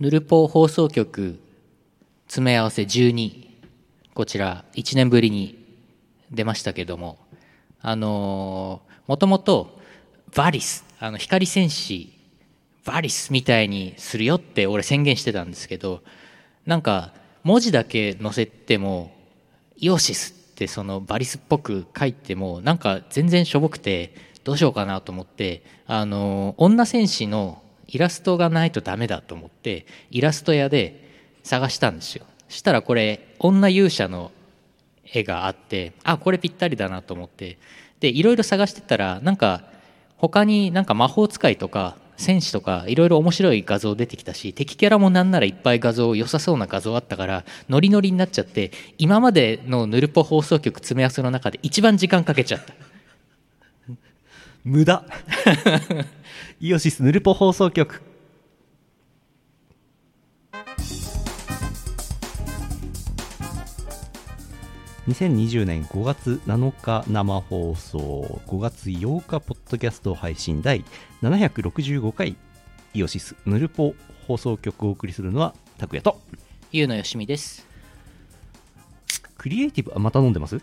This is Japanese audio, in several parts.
ヌルポ放送局詰め合わせ12こちら1年ぶりに出ましたけどもあのもともとバリスあの光戦士バリスみたいにするよって俺宣言してたんですけどなんか文字だけ載せてもイオシスってそのバリスっぽく書いてもなんか全然しょぼくてどうしようかなと思ってあの女戦士のイラストがないとダメだと思ってイラスト屋で探したんですよ。したらこれ女勇者の絵があってあこれぴったりだなと思ってでいろいろ探してたらなんか他になんか魔法使いとか戦士とかいろいろ面白い画像出てきたし敵キャラもなんならいっぱい画像良さそうな画像あったからノリノリになっちゃって今までのヌルポ放送局詰め合わせの中で一番時間かけちゃった。無駄。イオシスヌルポ放送局。2020年5月7日生放送。5月8日ポッドキャスト配信第765回。イオシスヌルポ放送局をお送りするのは拓也と。ゆうのよしみです。クリエイティブあまた飲んでます？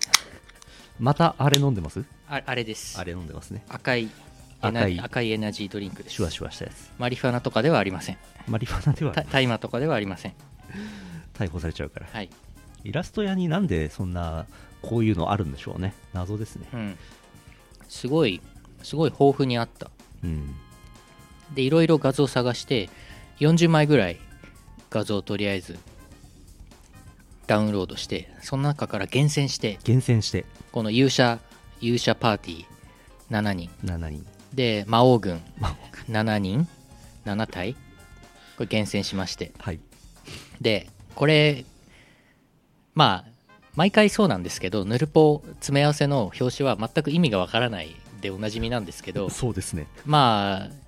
またあれ飲んでます？ああれです。あれ飲んでますね。赤い赤い。赤いエナジードリンクです。シュワシュワしたやつ。マリファナとかではありません。マリファナではた大麻とかではありません。逮捕されちゃうから。はい。イラスト屋になんでそんなこういうのあるんでしょうね。謎ですね。うん。すごいすごい豊富にあった。うん。でいろいろ画像探して40枚ぐらい画像をとりあえずダウンロードしてその中から厳選して厳選して。この勇者勇者パーティー7人。7人。で魔王軍。7人。7体。これ厳選しまして。はい。でこれまあ毎回そうなんですけどヌルポ詰め合わせの表紙は全く意味がわからないでおなじみなんですけどそうですね。まあ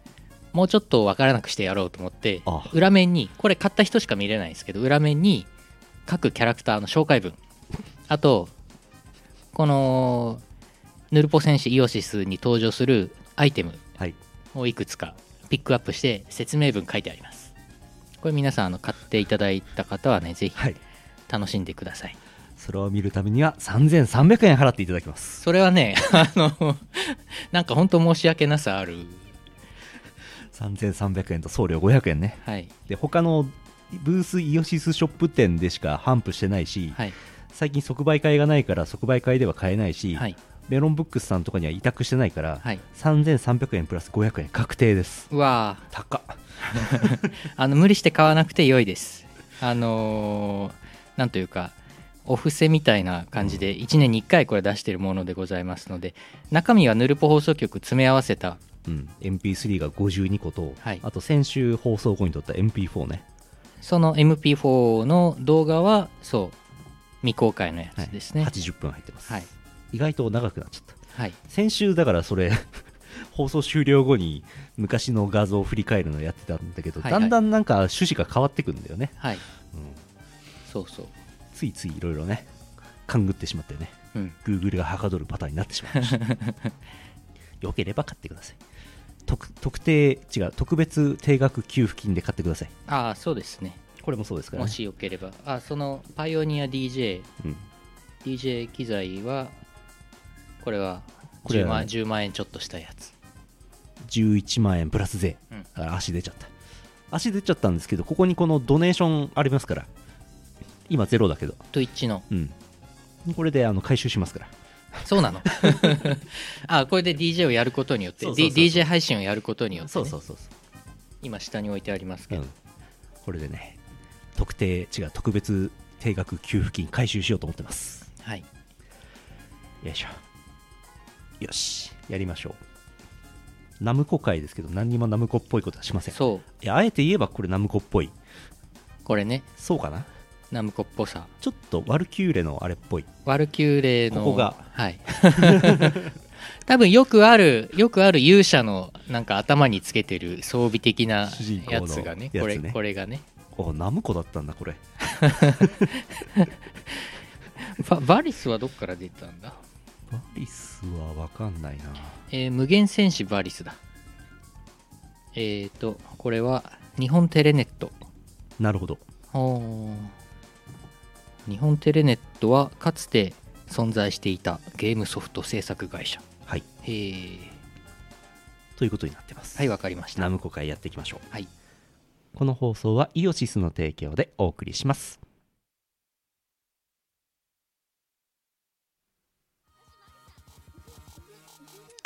もうちょっとわからなくしてやろうと思って裏面にこれ買った人しか見れないんですけど裏面に各キャラクターの紹介文。あとこのヌルポ戦士イオシスに登場するアイテムはい。をいくつかピックアップして説明文書いてあります。これ皆さんあの買っていただいた方はねぜひはい。楽しんでください。それを見るためには3300円払っていただきます。それはね あのなんか本当申し訳なさある。3300円と送料500円ね。はい。で他のブースイオシスショップ店でしか販布してないし、はい。最近即売会がないから即売会では買えないし、はい。メロンブックスさんとかには委託してないから、はい。3300円プラス500円確定です。うわー。高っ。あの無理して買わなくて良いです。あのーなんというかお布施みたいな感じで1年に1回これ出してるものでございますので中身はヌルポ放送局詰め合わせた。うん、MP3 が52個と、はい。あと先週放送後に撮った MP4 ね、その MP4 の動画はそう未公開のやつですね。80分入ってます、はい。意外と長くなっちゃった。はい。先週だからそれ 放送終了後に昔の画像を振り返るのやってたんだけど、はいはい。だんだんなんか趣旨が変わってくんだよね、はい。うん。そうそう。ついついいろいろね勘ぐってしまってねうん。Google がはかどるパターンになってしまいました。よければ買ってください特特定違う特別定額給付金で買ってください。ああそうですね。これもそうですからね。もしよければ。あそのパイオニア DJ うん。DJ 機材はこれは10これはね。万 ,10 万円ちょっとしたやつ。11万円プラス税。うん。だから足出ちゃった。足出ちゃったんですけどここにこのドネーションありますから。今ゼロだけど。と一致の。うん。これであの回収しますからそうなの。あこれで DJ をやることによってそうそうそう D- DJ 配信をやることによって、ね、そうそうそう。今下に置いてありますけど、うん、これでね特定違う特別定額給付金回収しようと思ってます。はい。よいしょ。よし。やりましょう。ナムコ会ですけど何にもナムコっぽいことはしません。そう。いやあえて言えばこれナムコっぽい。これね。そうかな？ナムコっぽさ。ちょっとワルキューレのあれっぽい。ワルキューレのここが。はい。多分よくあるよくある勇者のなんか頭につけてる装備的なやつがね。これこれがね。おナムコだったんだこれ。ババリスはどっから出たんだ？バリスは分かんないな。えー無限戦士バリスだ。えーとこれは日本テレネット。なるほど。おー日本テレネットはかつて存在していたゲームソフト制作会社。はい。へえということになってます。はいわかりました。ナムコ会やっていきましょう。はい。この放送はイオシスの提供でお送りします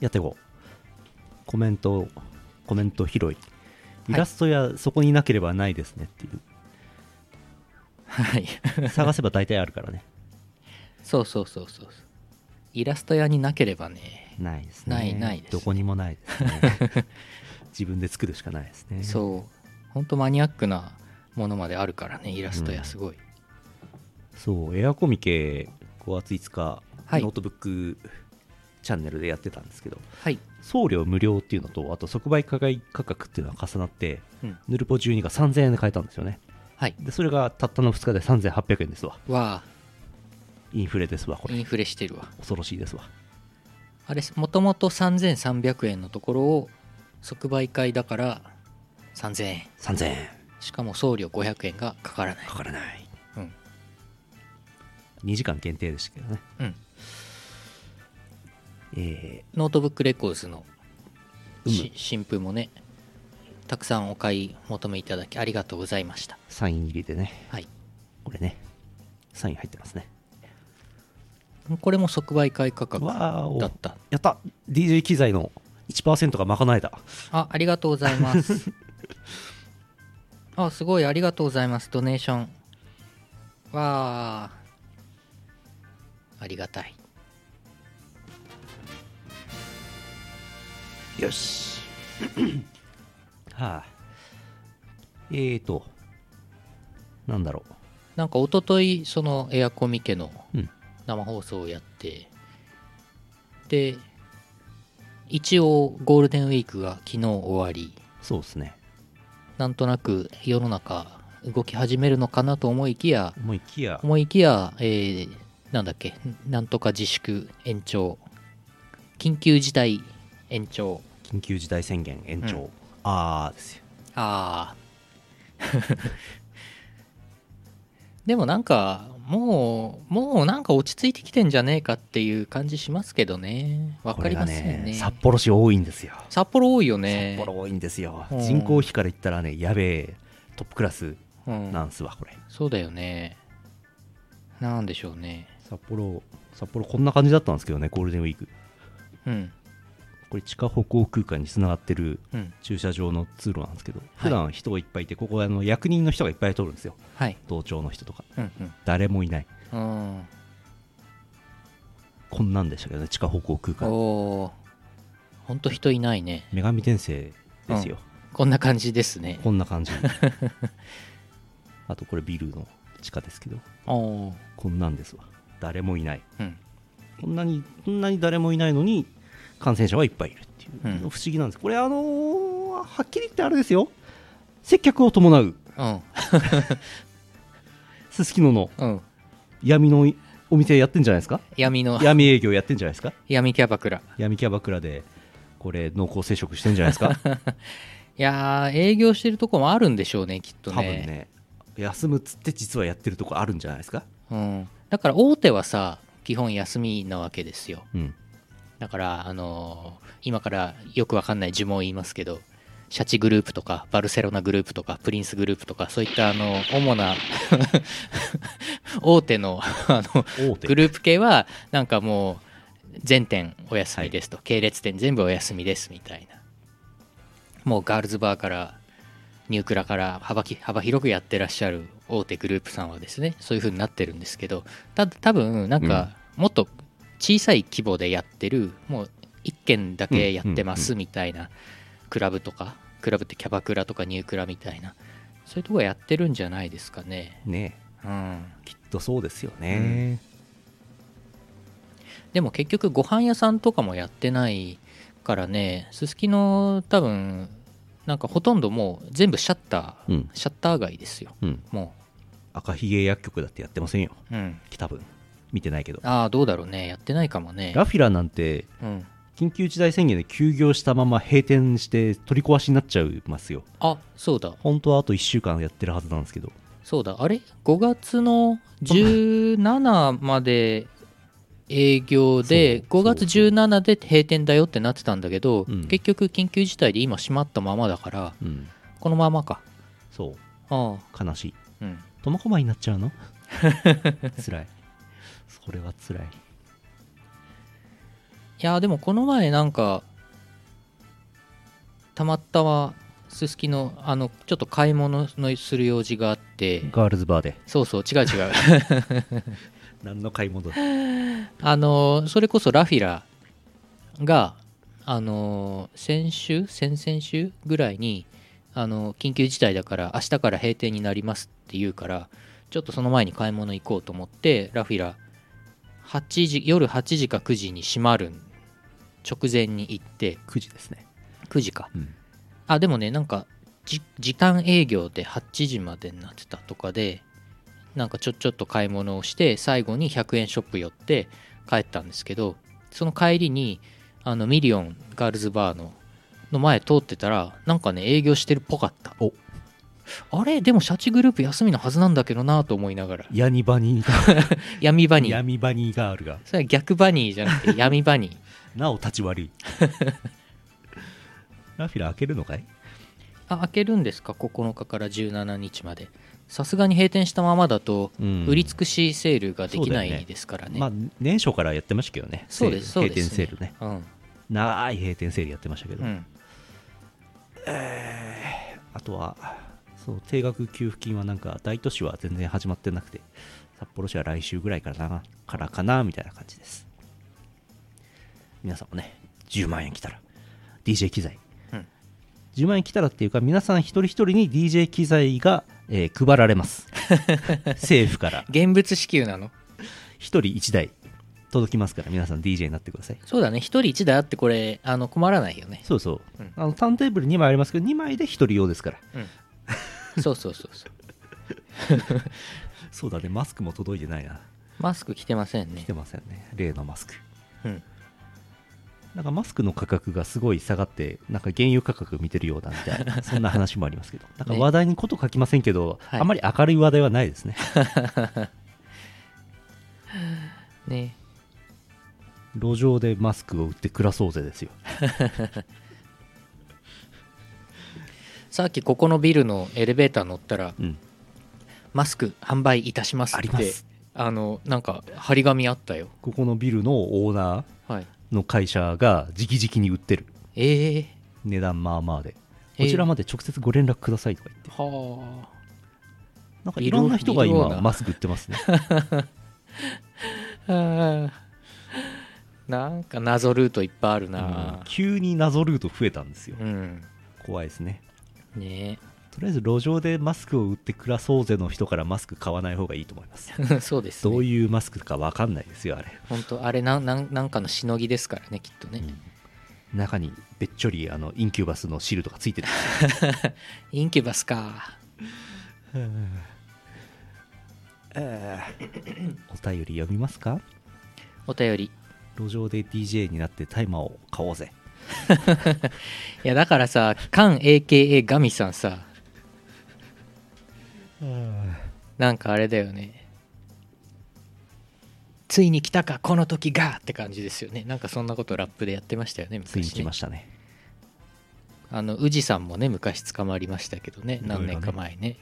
やっていこう。コメントコメント拾い。イラストやそこになければないですねっていう、はい。探せば大体あるからね。そうそうそうそうイラスト屋になければね。ないですね。ないないですどこにもないですね。自分で作るしかないですね。そう。ほんとマニアックなものまであるからねイラスト屋すごい、そう。エアコミケ5月5日、はい。ノートブックチャンネルでやってたんですけどはい、送料無料っていうのとあと即売価格っていうのが重なってうん、ヌルポ12が3000円で買えたんですよね。はい。でそれがたったの2日で3800円ですわ。わインフレですわこれ。あインフレしてるわ。恐ろしいですわ。あれもともと3300円のところを即売会だから3000円。3000円。しかも送料500円がかからない。かからない。うん。2時間限定でしたけどね。うんえノートブックレコーズの新譜もねたくさんお買い求めいただきありがとうございました。ーサイン入りでね。はい。これね。サイン入ってますね。これも即売会価格だった。やった。DJ 機材の1%が賄えた。あありがとうございます。あすごいありがとうございます。ドネーション。わあありがたいよし。はあえーとなんだろなんか一昨日そのエアコミ家のうん。生放送をやって、で一応ゴールデンウィークが昨日終わり。うそうですね。なんとなく世の中動き始めるのかなと思いきや思いきや。思いきや、えーなんだっけなんとか自粛延長。緊急事態延長緊急事態宣言延長、うん。あーですよ。ああ でもなんかもうもうなんか落ち着いてきてんじゃねえかっていう感じしますけどね。わかりませんこれがね札幌市多いんですよ、札幌多いよね。札幌多いんですよ、うん。人口比から言ったらねやべえトップクラスうん。なんすわこれ。そうだよね。なんでしょうね。札幌札幌こんな感じだったんですけどねゴールデンウィーク。うんこれ地下歩行空間につながってるうん。駐車場の通路なんですけど普段人がいっぱいいてここあの役人の人がいっぱい通るんですよ。はい。同庁の人とか。うん誰もいない。うん。うんこんなんでしたけどね地下歩行空間。おおほんと人いないね。女神転生ですよ、こんな感じですね。こんな感じ。あとこれビルの地下ですけど。こんなんですわ。誰もいない。うん。こんなにこんなに誰もいないのに感染者はいっぱいいるっていう、うん。不思議なんです。これあのーはっきり言ってあれですよ。接客を伴う。うん。すすきのの。うん。闇のお店やってんじゃないですか？闇の。闇営業やってんじゃないですか？闇キャバクラ。闇キャバクラでこれ濃厚接触してんじゃないですか？いやー営業してるとこもあるんでしょうねきっと多分ねね。休むっつって実はやってるとこあるんじゃないですか？うん、だから大手はさ基本休みなわけですよ。うんだからあのー今からよくわかんない呪文を言いますけどシャチグループとかバルセロナグループとかプリンスグループとかそういったあの主な 大手のあの大手。グループ系はなんかもう全店お休みですと、系列店全部お休みですみたいな。もうガールズバーからニュークラから幅き幅広くやってらっしゃる大手グループさんはですねそういう風になってるんですけどた多分なんかもっと小さい規模でやってるもう1軒だけやってますみたいなクラブとかクラブってキャバクラとかニュークラみたいなそういうとこやってるんじゃないですかね。ね。うん。きっとそうですよね、でも結局ご飯屋さんとかもやってないからねすすきの多分なんかほとんどもう全部シャッター、うん。シャッター街ですよ。うん。も赤ひげ薬局だってやってませんよ。ううん。多分見てないけど。ああどうだろうね。やってないかもね。ラフィラなんてうん。緊急事態宣言で休業したまま閉店して取り壊しになっちゃいますよ。あそうだ。本当はあと1週間やってるはずなんですけど。そうだ。あれ？5月の17まで営業でそう5月17で閉店だよってなってたんだけど、うん。結局緊急事態で今閉まったままだからうん。このままか。そう。あ悲しい。あうん。苫小牧になっちゃうの？辛いそれは辛い。いやでもこの前なんかたまたますすきのあのちょっと買い物のする用事があって。ガールズバーで。そうそう違う違う。何の買い物？だ あのそれこそラフィラがあの先週？先々週ぐらいにあの緊急事態だから明日から閉店になりますって言うからちょっとその前に買い物行こうと思ってラフィラ8時夜8時か9時に閉まる直前に行って。9時ですね。9時か。うん。あでもねなんかじ時短営業で8時までになってたとかでなんかちょちょっと買い物をして最後に100円ショップ寄って帰ったんですけどその帰りにあのミリオンガールズバーのの前通ってたらなんかね営業してるっぽかった。おあれでもシャチグループ休みのはずなんだけどなと思いながら。ヤニバニー 闇バニー。闇バニーガールが。それは逆バニーじゃなくて闇バニー。なお立ち悪い。ラフィラ開けるのかい？あ開けるんですか？9日から17日まで。さすがに閉店したままだとうん。売り尽くしセールができないですからね。まあ年初からやってましたけどね。そうです、そうセールです、閉店セールね。うん。長い閉店セールやってましたけど、うん。あとはそう定額給付金はなんか大都市は全然始まってなくて札幌市は来週ぐらいからなからかなみたいな感じです。皆さんもね10万円来たら DJ 機材、うん。10万円来たらっていうか皆さん一人一人に DJ 機材が、えー配られます。政府から。現物支給なの？一人一台。届きますから皆さん DJ になってください。そうだね。一人一台あってこれ、あの、困らないよね。そうそう、うん。あのターンテーブル2枚ありますけど2枚で1人用ですから。うん。そうそうそうそう。そうだね。マスクも届いてないな。マスク着てませんね。来て。ませんね。例のマスク。うん。なんかマスクの価格がすごい下がってなんか原油価格見てるようだみたいな そんな話もありますけど。なんかね話題にこと書きませんけど、はい。あまり明るい話題はないですね。ね。路上でマスクを売って暮らそうぜですよさっきここのビルのエレベーター乗ったら、うんマスク販売いたしますって。あの、なんか、張り紙あったよ。ここのビルのオーナはい。ーの会社が直々に売ってるええ値段まあまあでえーこちらまで直接ご連絡くださいとか言って、はなんかいろんな人が今マスク売ってますねあ。あ あなんか謎ルートいっぱいあるうんな。急に謎ルート増えたんですようん。怖いですねね。とりあえず路上でマスクを売って暮らそうぜの人からマスク買わない方がいいと思います。え そうですね。どういうマスクか分かんないですよあれ、本当あれなんなんなんかのしのぎですからねきっとね、中にべっちょりあのインキュバスのシールとかついてる インキュバスか。お便り読みますか？お便り。路上で DJ になってタイマーを買おうぜ いやだからさカン AKA ガミさんさなんかあれだよね。ついに来たかこの時がって感じですよね。なんかそんなことラップでやってましたよねついに昔ね来ましたね。あの宇治さんもね昔捕まりましたけどね何年か前ね。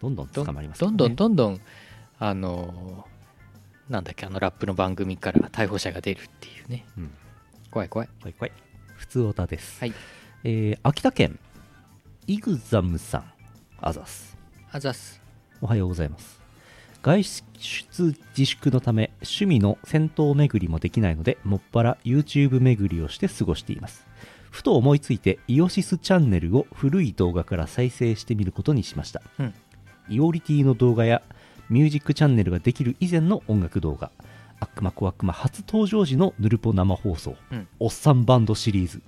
どんどんど捕まりますどんどんどんどんあのなんだっけあのラップの番組から逮捕者が出るっていうね。うん。怖い怖い。怖い怖い普通オタです、はい。えー秋田県イグザムさんあざす。あざっす。おはようございます。外出自粛のため趣味の戦闘巡りもできないのでもっぱら YouTube 巡りをして過ごしています。ふと思いついてイオシスチャンネルを古い動画から再生してみることにしました。うん。イオリティの動画やミュージックチャンネルができる以前の音楽動画悪魔小悪魔初登場時のヌルポ生放送、うん。おっさんバンドシリーズ。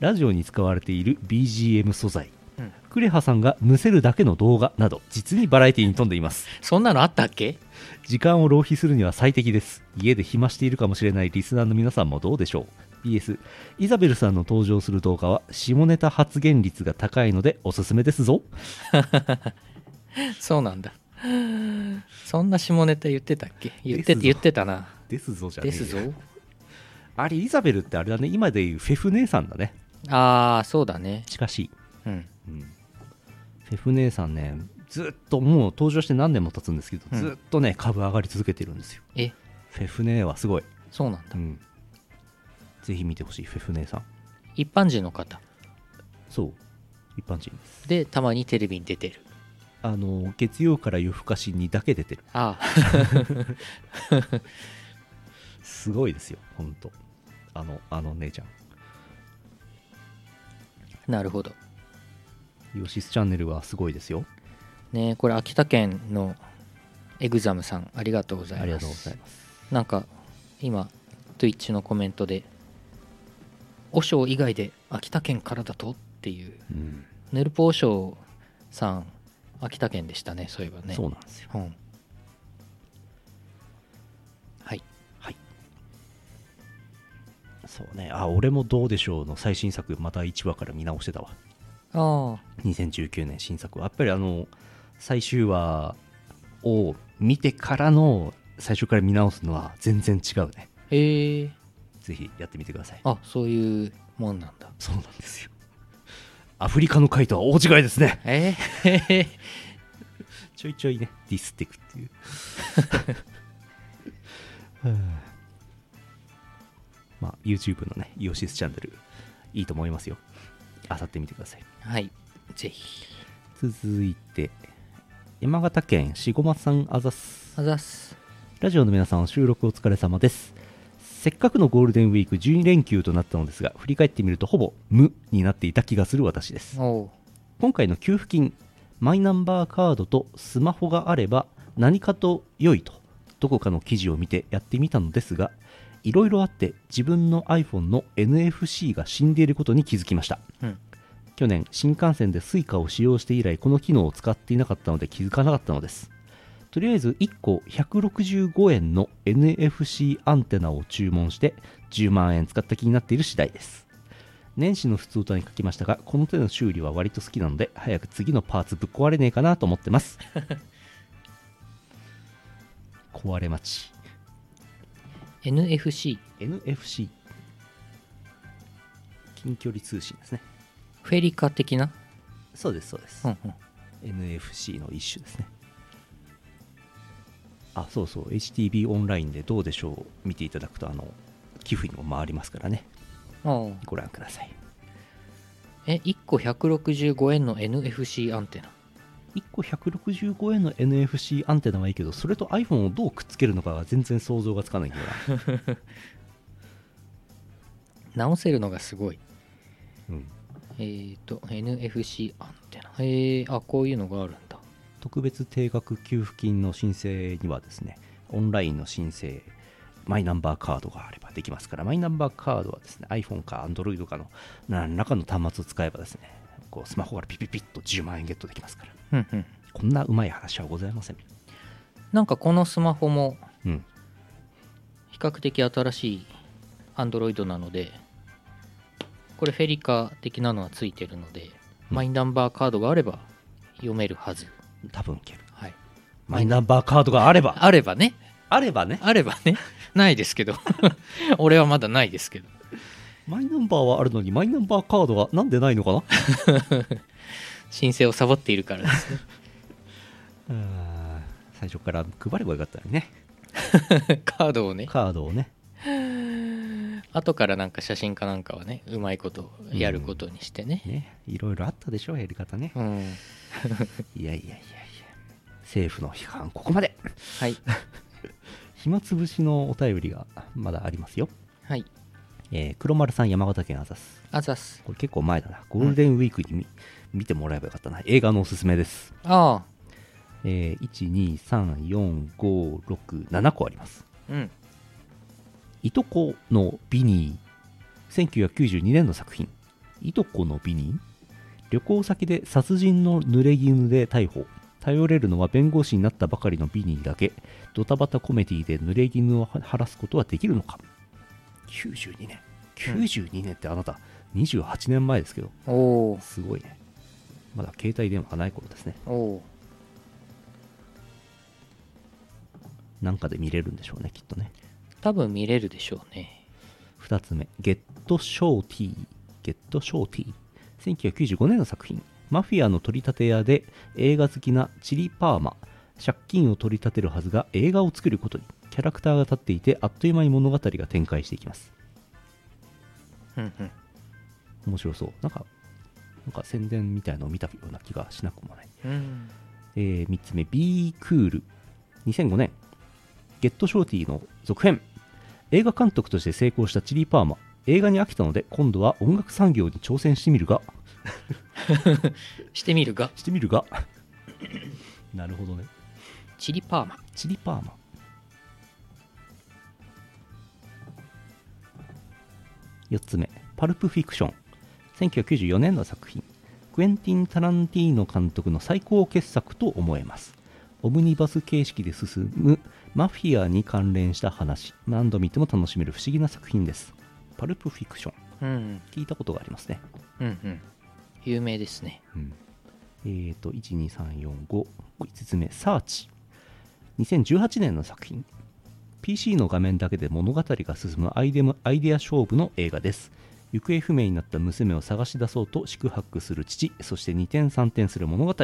ラジオに使われている BGM 素材。うん。クレハさんがむせるだけの動画など実にバラエティに富んでいます。そんなのあったっけ？時間を浪費するには最適です。家で暇しているかもしれないリスナーの皆さんもどうでしょう。BS イザベルさんの登場する動画は下ネタ発言率が高いのでおすすめですぞ。そうなんだ そんな下ネタ言ってたっけ？言って言ってたな。ですぞじゃねですぞ。あれイザベルってあれだね。今でいうフェフ姉さんだね。ああそうだね。近しい、うん。うん、フェフ姉さんねずっともう登場して何年も経つんですけど、うん。ずっとね株上がり続けてるんですよ。え？フェフ姉はすごい、そうなんだ。うん、ぜひ見てほしいフェフ姉さん。一般人の方。そう。一般人です。でたまにテレビに出てるあの月曜から夜更かしにだけ出てる。あすごいですよほんとあのあの姉ちゃん。あなるほど。ヨシスチャンネルはすごいですよ。ねこれ秋田県のエグザムさんありがとうございます。ありがとうございます。なんか今 Twitch のコメントで「和尚以外で秋田県からだと?」っていう。うん。ネルポ和尚さん秋田県でしたねそういえばね。そうなんですよ。うん。はい。はい。そうね。あ俺もどうでしょうの最新作また1話から見直してたわ。ああ。2019年新作。はやっぱりあの最終話を見てからの最初から見直すのは全然違うね。へえ。ぜひやってみてください。あそういうもんなんだ。そうなんですよアフリカの回とは大違いですね。え？ー、ちょいちょいねディスっていくっていう。は あまあ YouTube のねイオシスチャンネルいいと思いますよ。あさってみてください。はいぜひ。続いて山形県しごまさんあざす。あざっす。ラジオの皆さん収録お疲れ様ですせっかくのゴールデンウィーク12連休となったのですが振り返ってみるとほぼ無になっていた気がする私です。今回の給付金マイナンバーカードとスマホがあれば何かと良いとどこかの記事を見てやってみたのですがいろいろあって自分の iPhone の NFC が死んでいることに気づきました。うん。去年新幹線で Suica を使用して以来この機能を使っていなかったので気づかなかったのですとりあえず1個165円の NFC アンテナを注文して10万円使った気になっている次第です。年始の普通歌に書きましたがこの手の修理は割と好きなので早く次のパーツぶっ壊れねえかなと思ってます。壊れ待ち。NFC NFC 近距離通信ですね。フェリカ的な？そうですそうです。うんうん。NFC の一種ですねあそうそう。HTB オンラインでどうでしょう見ていただくとあの寄付にも回りますからね。ご覧ください。え1個165円の NFC アンテナ。1個165円の NFC アンテナはいいけどそれと iPhone をどうくっつけるのかが全然想像がつかないんだよな。直せるのがすごい。うん。えっ、ー、と NFC アンテナ。へえあこういうのがあるんだ特別定額給付金の申請にはですねオンラインの申請マイナンバーカードがあればできますからマイナンバーカードはですね iPhone か Android かの何らかの端末を使えばですねこうスマホからピピピッと10万円ゲットできますから。うんうん。こんなうまい話はございません。なんかこのスマホもうん。比較的新しい Android なのでこれフェリカ的なのはついてるので、うん。マイナンバーカードがあれば読めるはず多分いける。はい。マイナンバーカードがあれば。あればね。あればね。あればね。ないですけど。俺はまだないですけど。マイナンバーはあるのにマイナンバーカードはなんでないのかな？申請をサボっているからですね。最初から配ればよかったのにね。カードをね。カードをね後からなんか写真かなんかはねうまいことやることにしてね。ね。いろいろあったでしょやり方ね。うん、いやいやいやいや。政府の批判ここまで。はい。暇つぶしのお便りがまだありますよ、はい。えー黒丸さん山形県あざすあざっすこれ結構前だな。ゴールデンウィークに見,、見てもらえばよかったな。映画のおすすめです。あえー、1234567個あります。あうんいとこのビニー1992年の作品。いとこのビニー旅行先で殺人の濡れ衣で逮捕。頼れるのは弁護士になったばかりのビニーだけ。ドタバタコメディで濡れ衣を晴らすことはできるのか。92年。92年ってあなた28年前ですけど。おおすごいね。まだ携帯電話がない頃ですね。おおなんかで見れるんでしょうねきっとね多分見れるでしょうね2つ目、ゲット・ショーティー。ゲット・ショーティー。1995年の作品。マフィアの取り立て屋で映画好きなチリ・パーマ。借金を取り立てるはずが映画を作ることに。キャラクターが立っていてあっという間に物語が展開していきます。うんうん面白そう。なんか、なんか宣伝みたいのを見たような気がしなくもない。うんえー、3つ目、ビークール。2005年。ゲット・ショーティーの続編。映画監督として成功したチリー・パーマ。映画に飽きたので、今度は音楽産業に挑戦してみるが、してみるが？してみるが。なるほどね。チリパーマチリ・パーマ。4つ目、パルプ・フィクション。1994年の作品。クエンティン・タランティーノ監督の最高傑作と思えます。オムニバス形式で進むマフィアに関連した話。何度見ても楽しめる不思議な作品です。パルプ・フィクション。うん聞いたことがありますね。うんうん有名ですねうんえーと、1、2、3、4、5、5つ目、サーチ。2018年の作品。PC の画面だけで物語が進むアイデムアイデア勝負の映画です。行方不明になった娘を探し出そうと宿泊する父、そして2点3点する物語。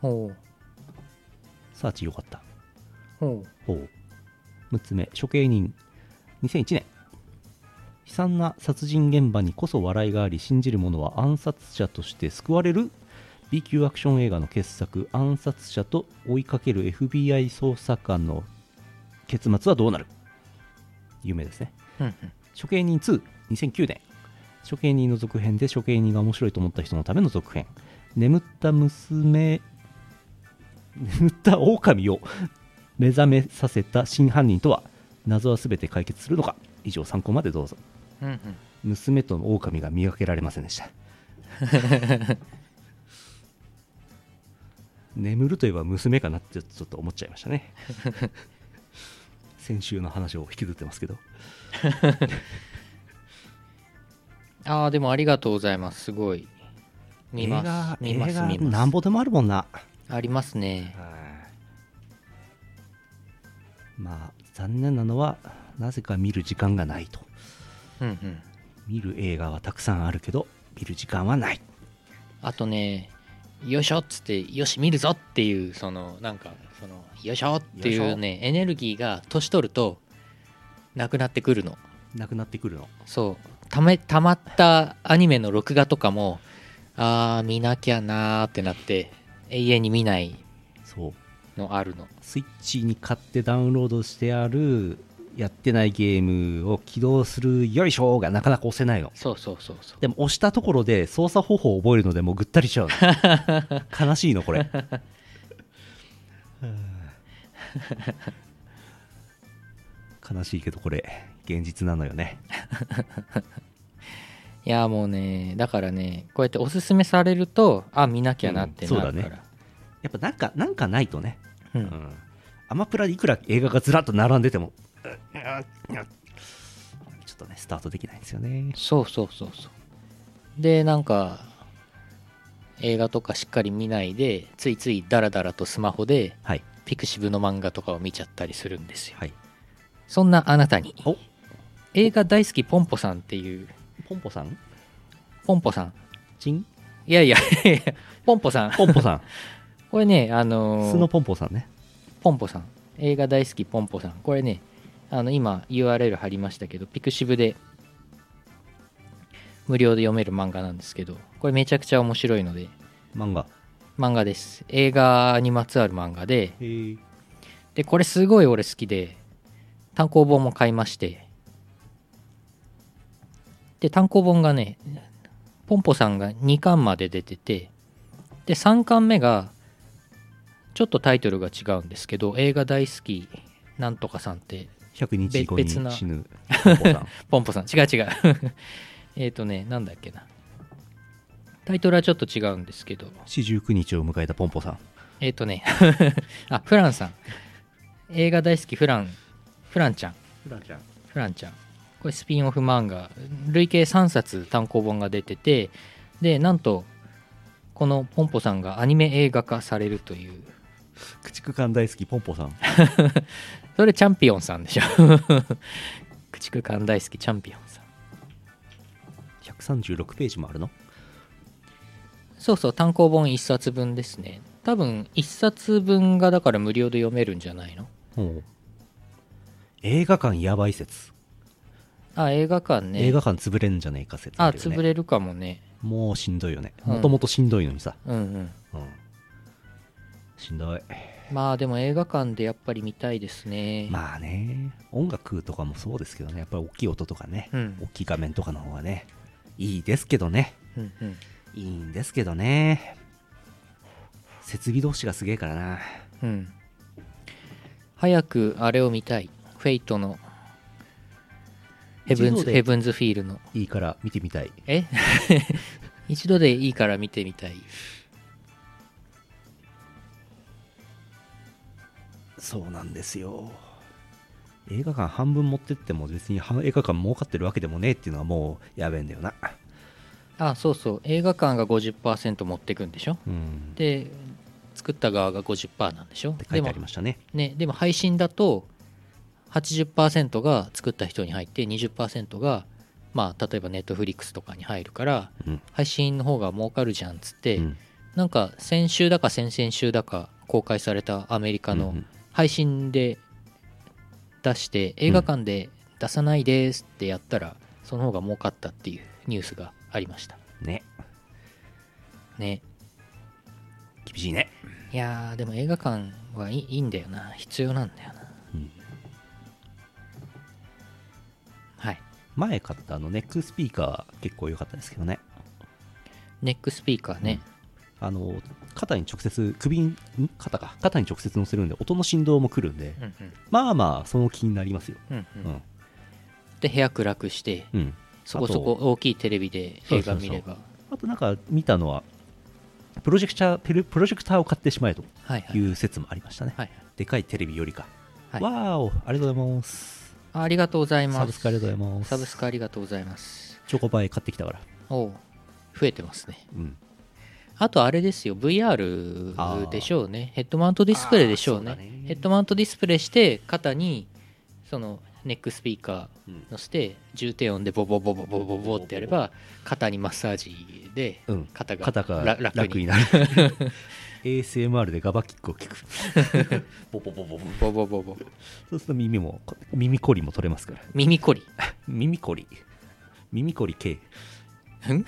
ほうサーチよかった。ほほう。6つ目、処刑人。2001年。悲惨な殺人現場にこそ笑いがあり、信じる者は暗殺者として救われる B 級アクション映画の傑作、暗殺者と追いかける FBI 捜査官の結末はどうなる有名ですね。ううんうん処刑人2、2009年。処刑人の続編で処刑人が面白いと思った人のための続編。眠った娘、眠った狼を目覚めさせた真犯人とは、謎は全て解決するのか？以上参考までどうぞ。うんうん娘と狼が見分けられませんでした。眠るといえば娘かなってちょっと思っちゃいましたね。先週の話を引きずってますけど。ああでもありがとうございますすごい見ます見ます見ますなんぼでもあるもんな。ありますね。まあ残念なのはなぜか見る時間がないと。うんうん。見る映画はたくさんあるけど見る時間はない。あとねよいしょっつってよし見るぞっていうそのなんかそのよいしょっていうねエネルギーが年取るとなくなってくるの。なくなってくるの。そう。ためたまったアニメの録画とかもあー見なきゃなーってなって永遠に見ないそう。のあるの。スイッチに買ってダウンロードしてあるやってないゲームを起動するよいしょがなかなか押せないの。そうそうそうそう。でも押したところで操作方法を覚えるのでもうぐったりしちゃうの。悲しいのこれ。悲しいけどこれ現実なのよね いやもうねだからねこうやっておすすめされるとあ見なきゃなってなるから、うんそうだやっぱなんかなんかないとね。うん。うん。アマプラでいくら映画がずらっと並んでても、ちょっとね、スタートできないんですよね。そうそうそうそう。でなんか映画とかしっかり見ないでついついダラダラとスマホではい。ピクシブの漫画とかを見ちゃったりするんですよ。はい。そんなあなたに。お。映画大好きポンポさんっていうポンポさん？ポンポさん。チン？いやいや ポンポさん。ポンポさん。これねあのースノポンポさんね。ポンポさん。映画大好きポンポさん。これねあの今 URL 貼りましたけどピクシブで無料で読める漫画なんですけどこれめちゃくちゃ面白いので。漫画。漫画です。映画にまつわる漫画で。でこれすごい俺好きで単行本も買いましてで単行本がねポンポさんが2巻まで出ててで3巻目がちょっとタイトルが違うんですけど映画大好きなんとかさんって100日後別なに死ぬポンポさん。ポンポさん。違う違う。えっとねなんだっけな。タイトルはちょっと違うんですけど。四十九日を迎えたポンポさん。えっ、とね あフランさん。映画大好きフランフランちゃん。フランちゃん。フランちゃんこれスピンオフ漫画累計3冊単行本が出ててでなんとこのポンポさんがアニメ映画化されるという。駆逐艦大好きポンポさん。それチャンピオンさんでしょ。駆逐艦大好きチャンピオンさん。136ページもあるの？そうそう単行本1冊分ですね。多分1冊分がだから無料で読めるんじゃないの？映画館やばい説、あ映画館ね。映画館潰れんじゃねえか説あるよね。潰れるかもね。もうしんどいよね。うん。もともとしんどいのにさ、うんうん。うん。しんどい。まあでも映画館でやっぱり見たいですね。まあね。音楽とかもそうですけどね。やっぱり大きい音とかね、うん。大きい画面とかの方がね。いいですけどね。うんうん。いいんですけどね。設備同士がすげえからな。うん。早くあれを見たい。フェイトのヘブンズヘブンズフィールの。いいから見てみたい。え？一度でいいから見てみたい。そうなんですよ。映画館半分持ってっても別に半映画館儲かってるわけでもねえっていうのはもうやべえんだよな。あそうそう。映画館が50%持ってくんでしょ？うん。で作った側が50%なんでしょ？って書いてありましたね。ね、でも配信だと80%が作った人に入って20%がまあ例えばネットフリックスとかに入るからうん。配信の方が儲かるじゃんっつって、うん。なんか先週だか先々週だか公開されたアメリカの配信で出して映画館で出さないですってやったらその方が儲かったっていうニュースがありました。ね。ね。厳しいね。いやーでも映画館はいいいいんだよな。必要なんだよな前買ったあのネックスピーカー結構良かったですけどね。ネックスピーカーね、あの肩に直接首にん肩か。肩に直接乗せるんで音の振動も来るんでうんうん。まあまあその気になりますよ。うんううん。んで部屋暗くしてうん。そこそこ大きいテレビで映画見れば。あとなんか見たのはプロジェクタープロプロジェクターを買ってしまえとはいはいい。う説もありましたね、はい。でかいテレビよりか、はい。わーおありがとうございますあありがとうございます。サブスクありがとうございます。サブスクありがとうございます。チョコパイ買ってきたから。おう増えてますね。うん。あとあれですよ VR でしょうね。ヘッドマウントディスプレイでしょうね。うだね。ヘッドマウントディスプレイして肩にそのネックスピーカうんー乗せて重低音でボボボボボボボってやれば肩にマッサージでうん。肩が楽になる ASMR でガバキックを聞く。ボボボボボ。ボボボボ。そうすると耳も耳こりも取れますから。耳こり。耳こり。耳こり系。ん？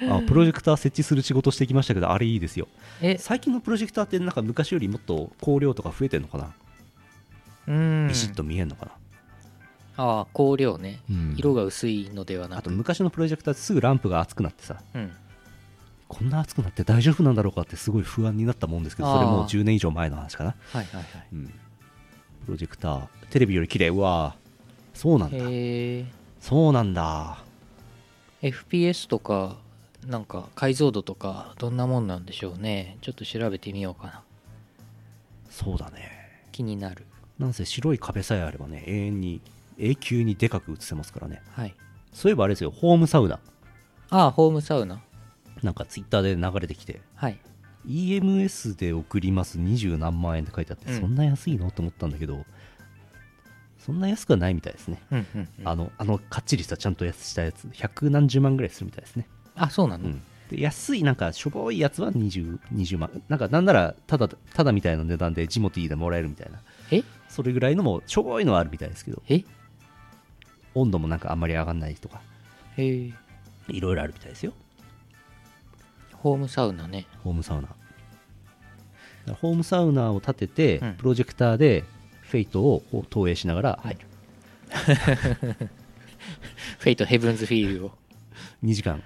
あプロジェクター設置する仕事してきましたけどあれいいですよ。え？最近のプロジェクターってなんか昔よりもっと光量とか増えてんのかな？うん。ビシッと見えんのかな、ああ光量ね。うん。色が薄いのではなく。あと昔のプロジェクターってすぐランプが熱くなってさ。うんこんな熱くなって大丈夫なんだろうかってすごい不安になったもんですけどそれもうあー10年以上前の話かな、はいはいはい。うん、プロジェクター。テレビより綺麗。うわー。そうなんだ。そうなんだ。FPS とかなんか解像度とかどんなもんなんでしょうね。ちょっと調べてみようかな。そうだね。気になる。なんせ白い壁さえあればね永遠に永久にでかく映せますからね。はい。そういえばあれですよ。ホームサウナ。ああホームサウナなんかツイッターで流れてきてはい。EMS で送ります二十何万円って書いてあって、うん。そんな安いの？と思ったんだけどそんな安くはないみたいですね、うんうんうん。あのあのかっちりしたちゃんとしたやつ百何十万ぐらいするみたいですね。あそうなの、うん。で安いなんかしょぼいやつは 20, 20万。なんかなんならただただみたいな値段でジモティーでもらえるみたいな。え？それぐらいのもしょぼいのはあるみたいですけどえ？温度もなんかあんまり上がんないとかへえ。いろいろあるみたいですよホームサウナね。ホームサウナ。ホームサウナを立てて、うん。プロジェクターで Fate を投影しながら入る、Fate Heaven's Feel を2 時間。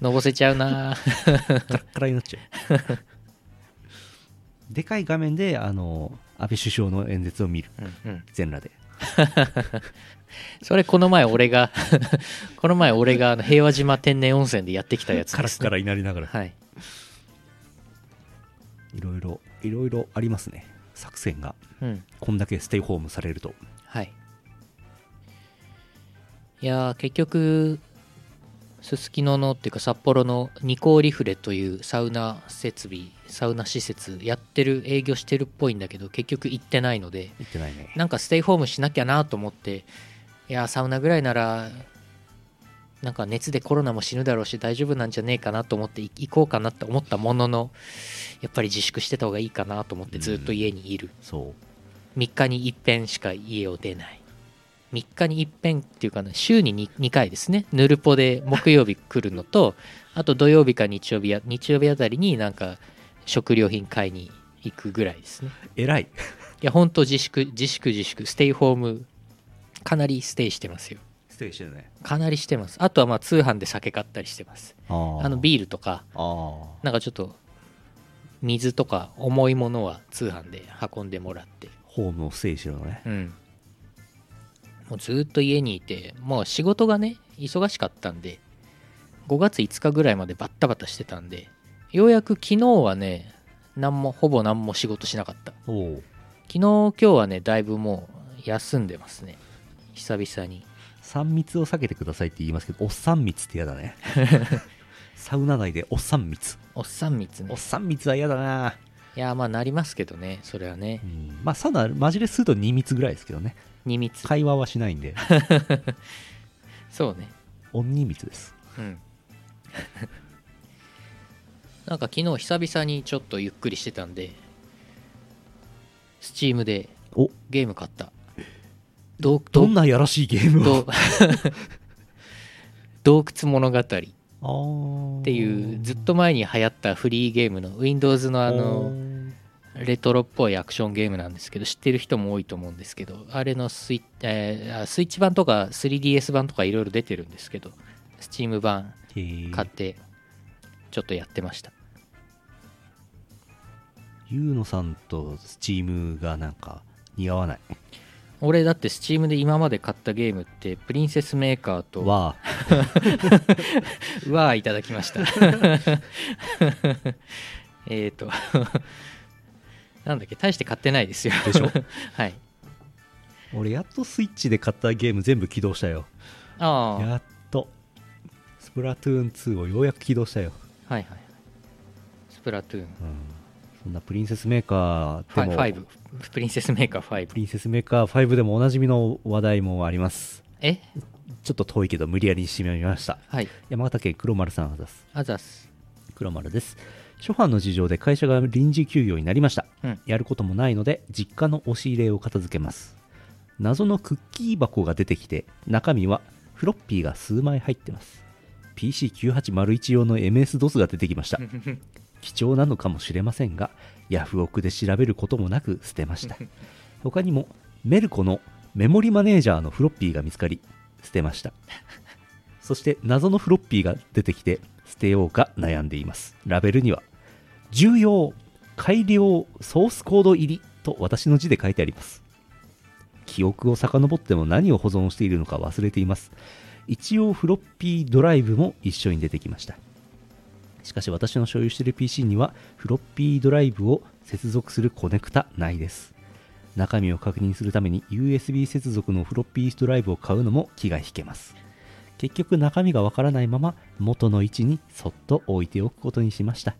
のぼせちゃうな。カラッカラになっちゃう。でかい画面であの安倍首相の演説を見る。うんうん。全裸で それこの前俺が この前俺があの平和島天然温泉でやってきたやつです、ね、カラッカラになりながら。はい。いろいろいろいろありますね。作戦が。うん。こんだけステイホームされると。はい。いやー結局すすきののっていうか札幌のニコーリフレというサウナ設備サウナ施設やってる営業してるっぽいんだけど結局行ってないので言ってないね。なんかステイホームしなきゃなと思っていやーサウナぐらいならなんか熱でコロナも死ぬだろうし大丈夫なんじゃねえかなと思ってい行こうかなって思ったもののやっぱり自粛してた方がいいかなと思ってずっと家にいる、そう。3日に一遍しか家を出ない。3日に一遍っていうかな週に 2, 2回ですね。ヌルポで木曜日来るのとあと土曜日か日曜日や日曜日あたりになんか食料品買いに行くぐらいですね。偉い。いやほんと自粛自粛自粛。ステイホームかなりステイしてますよ。ステイしてるね。かなりしてます。あとはまあ通販で酒買ったりしてます。あのビールとか。なんかちょっと水とか重いものは通販で運んでもらって。ホームをステイしてるのね。うん。もうずっと家にいてもう仕事がね忙しかったんで5月5日ぐらいまでバッタバタしてたんでようやく昨日はね何もほぼ何も仕事しなかった。おお昨日今日はねだいぶもう休んでますね。久々に。3密を避けてくださいって言いますけどおっさん密って嫌だね。サウナ内でおっさん密。おっさん密ね。おっさん密は嫌だな。いやまあなりますけどねそれはね。うん。まあサウナマジですると2密ぐらいですけどね。2密。会話はしないんで。そうね。鬼密です。うんなんか昨日久々にちょっとゆっくりしてたんでスチームでお。ゲーム買った。どどんなやらしいゲームを？ど 洞窟物語。っあー。ていうずっと前に流行ったフリーゲームの Windows のあのレトロっぽいアクションゲームなんですけど知ってる人も多いと思うんですけどあれのスイ,、えーあスイッチ版とか 3DS 版とかいろいろ出てるんですけど Steam 版へー。買ってちょっとやってましたゆうのさんとスチームがなんか似合わない？俺だって Steam で今まで買ったゲームってプリンセスメーカーとわう わーいただきました。えっとなんだっけ大して買ってないですよ。でしょ？はい。俺やっとスイッチで買ったゲーム全部起動したよ。ああ。やっと。スプラトゥーン2をようやく起動したよ、はいはい。スプラトゥーン。うん、そんなプリンセスメーカフーでもァイブ。プリンセスメーカー5プリンセスメーカー5でもおなじみの話題もあります。え？ちょっと遠いけど無理やり締めました。はい。山形県黒丸さんあざす。あざっす。黒丸です。初版の事情で会社が臨時休業になりました、うん。やることもないので実家の押し入れを片付けます。謎のクッキー箱が出てきて中身はフロッピーが数枚入ってます。PC9801 用の MS-DOS が出てきました 貴重なのかもしれませんがヤフオクで調べることもなく捨てました。他にもメルコのメモリマネージャーのフロッピーが見つかり捨てました。そして謎のフロッピーが出てきて捨てようか悩んでいます。ラベルには重要改良ソースコード入りと私の字で書いてあります。記憶を遡っても何を保存しているのか忘れています。一応フロッピードライブも一緒に出てきました。しかし私の所有している PC にはフロッピードライブを接続するコネクタないです。中身を確認するために USB 接続のフロッピードライブを買うのも気が引けます。結局中身がわからないまま元の位置にそっと置いておくことにしました。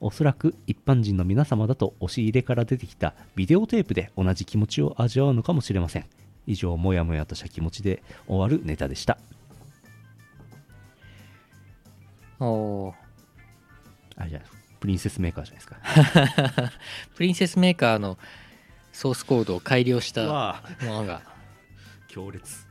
おそらく一般人の皆様だと押し入れから出てきたビデオテープで同じ気持ちを味わうのかもしれません。以上もやもやとした気持ちで終わるネタでした。おー。あれじゃないプリンセスメーカーじゃないですか。プリンセスメーカーのソースコードを改良したもわ。のが。強烈。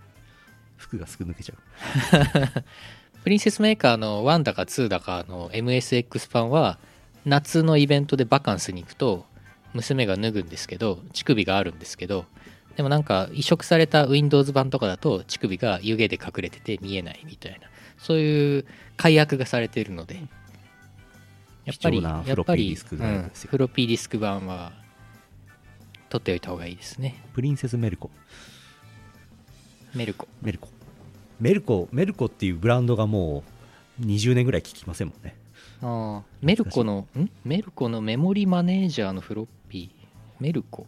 服がすく抜けちゃう。プリンセスメーカーの1だか2だかの MSX 版は夏のイベントでバカンスに行くと娘が脱ぐんですけど乳首があるんですけどでもなんか移植された Windows 版とかだと乳首が湯気で隠れてて見えないみたいなそういう解約がされているのでやっぱりやっぱりフロッピーディスク版は取っておいた方がいいですね。プリンセスメルコ。メルコ。メルコ。メルコメルコっていうブランドがもう20年ぐらい聞きませんもんね。ああメルコのん？メルコのメモリマネージャーのフロッピー。メルコ。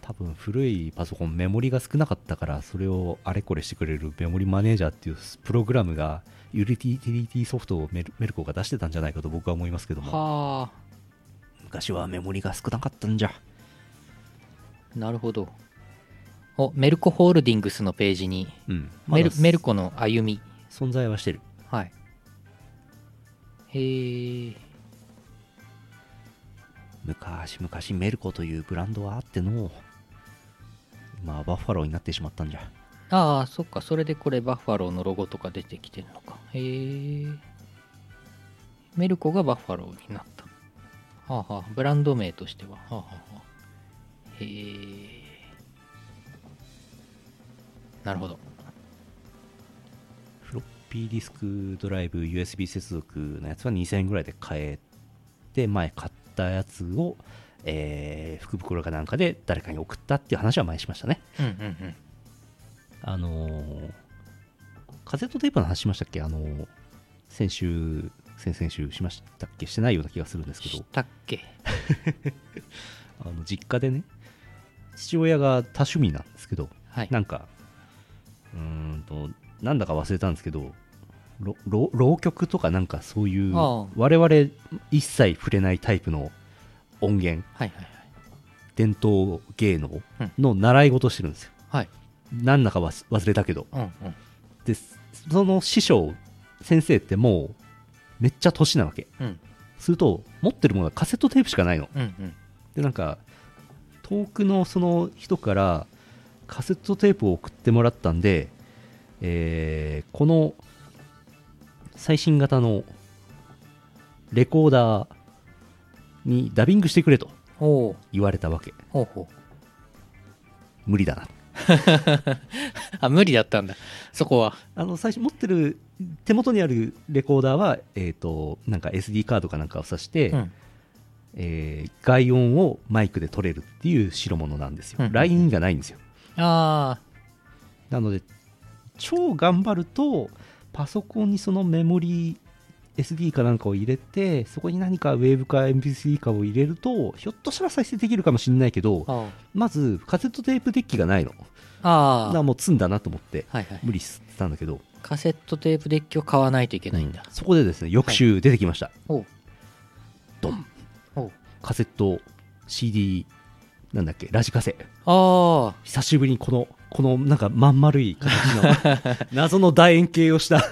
多分古いパソコンメモリが少なかったからそれをあれこれしてくれるメモリマネージャーっていうプログラムがユーティリティソフトをメルメルコが出してたんじゃないかと僕は思いますけども。はあ。昔はメモリが少なかったんじゃ。なるほど。おメルコホールディングスのページにうん。メル,、メルコの歩み。存在はしてる。はい。へえ昔々メルコというブランドはあっての今はバッファローになってしまったんじゃああそっか。それでこれバッファローのロゴとか出てきてるのか。へえメルコがバッファローになった。はあはあ。ブランド名としては。はあはあはあ。へえなるほど。フロッピーディスクドライブ USB 接続のやつは2000円ぐらいで買えて前買ったやつを、えー福袋かなんかで誰かに送ったっていう話は前にしましたね。うんうんうんあのーカセットテープの話しましたっけ？あのー先週先々週しましたっけ？してないような気がするんですけど。したっけ？あの実家でね父親が多趣味なんですけどはい。なんかうーんとなんだか忘れたんですけど浪曲とかなんかそういう我々一切触れないタイプの音源。はいはい。伝統芸能うん。の習い事してるんですよ、はいなんだか忘忘れたけど。はいうんうん。でその師匠先生ってもうめっちゃ年なわけ。うん。すると持ってるものがカセットテープしかないの。うんうん。でなんか遠くのその人からカセットテープを送ってもらったんで、えーこの最新型のレコーダーにダビングしてくれと言われたわけ。無理だな あ無理だったんだ。そこは。あの最初持ってる手元にあるレコーダーは、えー、となんか SD カードかなんかを挿して、うん。えー外音をマイクで取れるっていう代物なんですよ、うんラインがないんですよ。あなので超頑張るとパソコンにそのメモリ SD かなんかを入れてそこに何かウェーブか MP3 かを入れるとひょっとしたら再生できるかもしれないけどあまずカセットテープデッキがないの。だかああらもう積んだなと思ってはいはい。無理してたんだけど、カセットテープデッキを買わないといけないんだ、うん。そこでですね翌週出てきました、おう。ドン。カセット CD なんだっけラジカセ。ああ。久しぶりにこのこのなんかまん丸い形の 謎の楕円形をした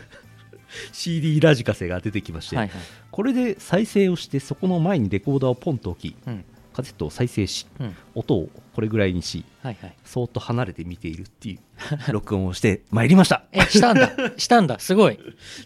CD ラジカセが出てきまして、はいはい。これで再生をしてそこの前にレコーダーをポンと置きうん。カセットを再生しうん。音をこれぐらいにしはいはい。そーっと離れて見ているっていう 録音をしてまいりました。えしたんだ。したんだ。すごい。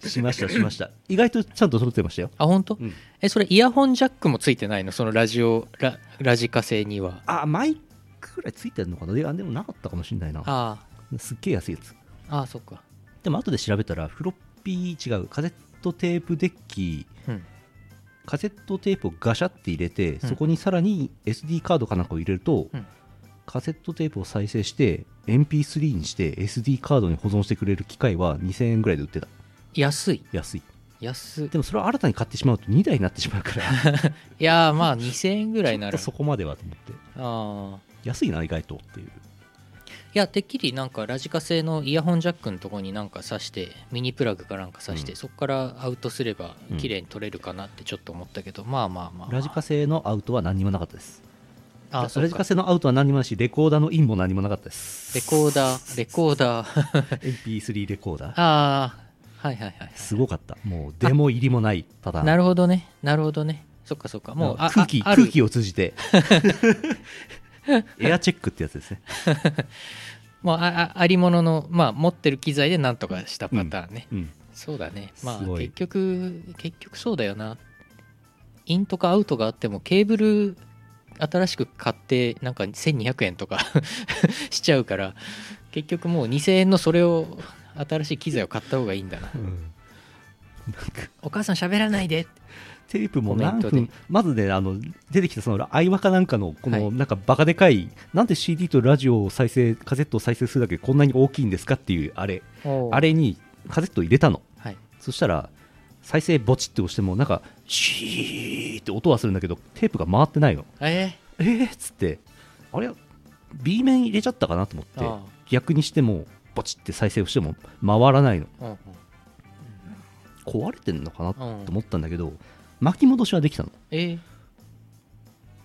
しましたしました。意外とちゃんと撮ってましたよ、あ本当、うん。えそれイヤホンジャックもついてないの？そのラジオララジカセには。あマイクぐらいついてるのかな？いやでもなかったかもしれないな。あすっげえ安いやつ。あそっか。でも後で調べたらフロッピー違う。カセットテープデッキ。うん。カセットテープをガシャって入れて、ん。そこにさらに SD カードかなんかを入れると、うん。カセットテープを再生して MP3 にして SD カードに保存してくれる機械は2000円ぐらいで売ってた。安い。安い。安い。でもそれは新たに買ってしまうと2台になってしまうから。いやーまあ2000円ぐらいならそこまではと思って。ああ安いな意外とっていう。いやてっきりなんかラジカセのイヤホンジャックのとこになんか挿してミニプラグかなんか挿して、うん。そこからアウトすればうん綺麗に取れるかなってちょっと思ったけど、まあまあまあ、まあ、ラジカセのアウトは何にもなかったです。あラジカセのアウトは何にもないしレコーダーのインも何もなかったです。レコーダーレコーダー。MP3 レコーダー。ああはいはいはいすごかった。もうデモ入りもないパターン。なるほどね。なるほどね。そっかそっか。もうあ空気空気を通じて。エアチェックってやつですね もうああありものの、まあ、持ってる機材でなんとかしたパターンね、うんそうだね。まあ結局結局そうだよな。インとかアウトがあってもケーブル新しく買ってなんか1200円とか しちゃうから結局もう2000円のそれを新しい機材を買った方がいいんだな。うん。お母さん喋らないでテープも何分まずねあの出てきたその相話かなんかのこのはい。なんかバカでかい、なんで CD とラジオを再生カセットを再生するだけでこんなに大きいんですかっていうあれ。あれにカセットを入れたの。はい。そしたら再生ボチって押してもなんかシーって音はするんだけどテープが回ってないの。ええー、っつって。あれ B 面入れちゃったかなと思って。逆にしてもボチって再生をしても回らないの。ー、うんうん。壊れてんのかなとうん思ったんだけど巻き戻しはできたの？え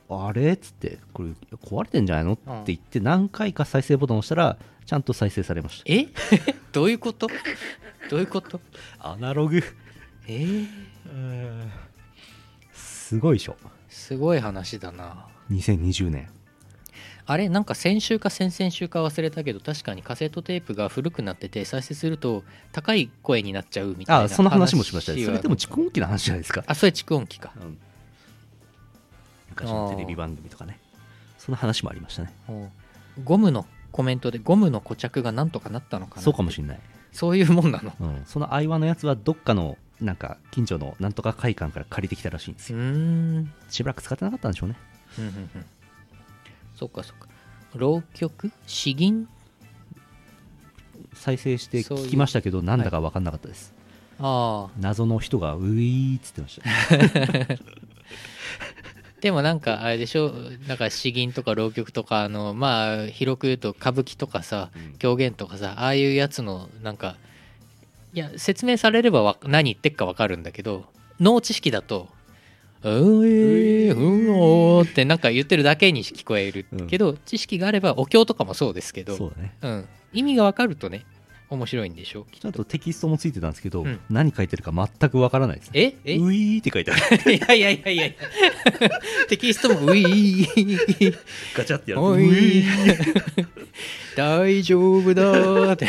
あれ？っつってこれ壊れてんじゃないの？ってうん言って何回か再生ボタンを押したらちゃんと再生されました。え？どういうこと？どういうこと？アナログ。えー、すごいでしょ。すごい話だな。2020年あれなんか先週か先々週か忘れたけど確かにカセットテープが古くなってて再生すると高い声になっちゃうみたいなあその話もしました。それでも蓄音機の話じゃないですか。あそれ蓄音機か。うん。昔のテレビ番組とかね。その話もありましたね。ゴムのコメントでゴムの固着がなんとかなったのかなそうかもしれない、そういうもんなの。うん、その相話のやつはどっかのなんか近所のなんとか会館から借りてきたらしいんですよ。しばらく使ってなかったんでしょうね。うんうんそっかそっか。浪曲？詩吟？再生して聞きましたけどなんだか分かんなかったです、ああ。謎の人がウィーっつってました。でもなんかあれでしょ？なんか詩吟とか浪曲とかあのまあ広く言うと歌舞伎とかさうん。狂言とかさああいうやつのなんかいや説明されればわ何言ってっかわかるんだけど脳知識だと「うえーうん。おー」ってなん。か言ってるだけに聞こえるけど、知識があればお経とかもそうですけどそうだねうん、意味がわかるとね面白いん。でしょうきっちゃん。とテキストもついてたん。ですけど、うん。何書いてるか全く分からないですねええウィーって書いてあるいやいやいやいやテキストも「ういーガチャってやるウィいー大丈夫だーって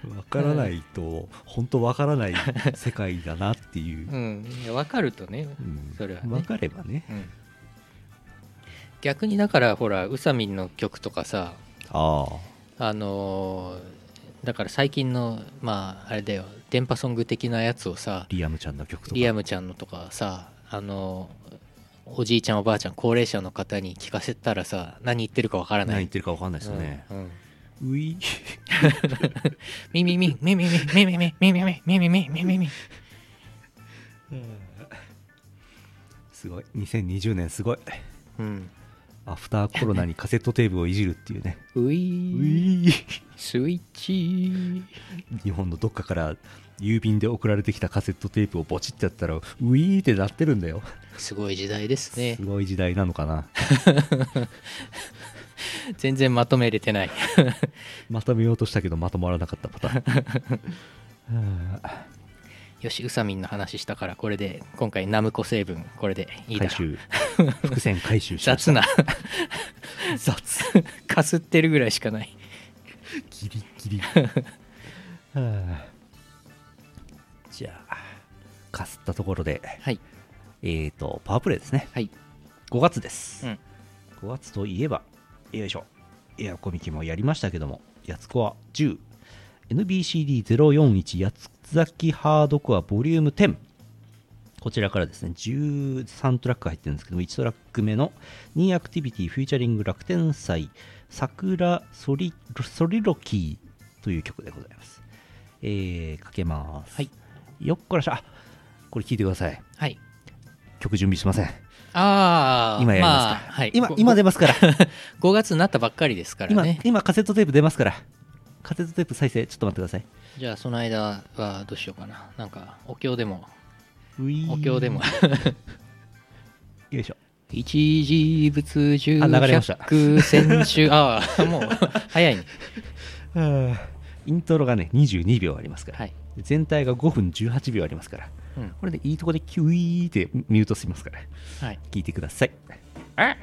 分からないと本当分からない世界だなっていう。う、ん。いや分かるとね、うん。それはね。分かればね。うん、逆にだからほらうさみんの曲とかさああ。あのーだから最近のまああれだよ電波ソング的なやつをさリアムちゃんの曲とか。リアムちゃんのとかさあのーおじいちゃんおばあちゃん高齢者の方に聞かせたらさ何言ってるかわからない。何言ってるか分かんないですよね、うん。うんうい。ミミミミミミミミミミミミミミミミミミ。すごい。2020年すごい。うん。アフターコロナにカセットテーブをいじるっていうね。うい。スイッチ。日本のどっかから郵便で送られてきたカセットテープをボチってやったら、ウィーってなってるんだよ。すごい時代ですね。すごい時代なのかな。全然まとめれてない。まとめようとしたけどまとまらなかったパターン。は あよしうさみんの話したからこれで今回ナムコ成分これでいいだ回ろ。う収。伏線回収しました。雑な。雑。かすってるぐらいしかない。ギリギリ。はあ。じゃあかすったところで。はい。えーとパワープレイですね。はい。5月です、うん。5月といえばよいしょ。エアコミケもやりましたけどもやつコア 10NBCD041 やつ崎ハードコアボリューム10こちらからですね13トラック入ってるんですけども1トラック目のニーアクティビティ featuring 楽天祭桜ソリソリロキーという曲でございます。えー、かけます。はい。よっこらしゃ。あこれ聞いてください。はい。曲準備しませんああ今やりますか、あはい。今ご今出ますから。5月になったばっかりですから今ね。今カセットテープ出ますから。カセットテープ再生ちょっと待ってください。じゃあその間はどうしようかな。なんかお経でも。お経でも。よいしょ。一時仏十あ流れました。百千種。ああもう早いね。イントロがね22秒ありますから、はい全体が5分18秒ありますから。うん。これでいいとこでキュイーってミュートしますから。はい。聞いてください。あ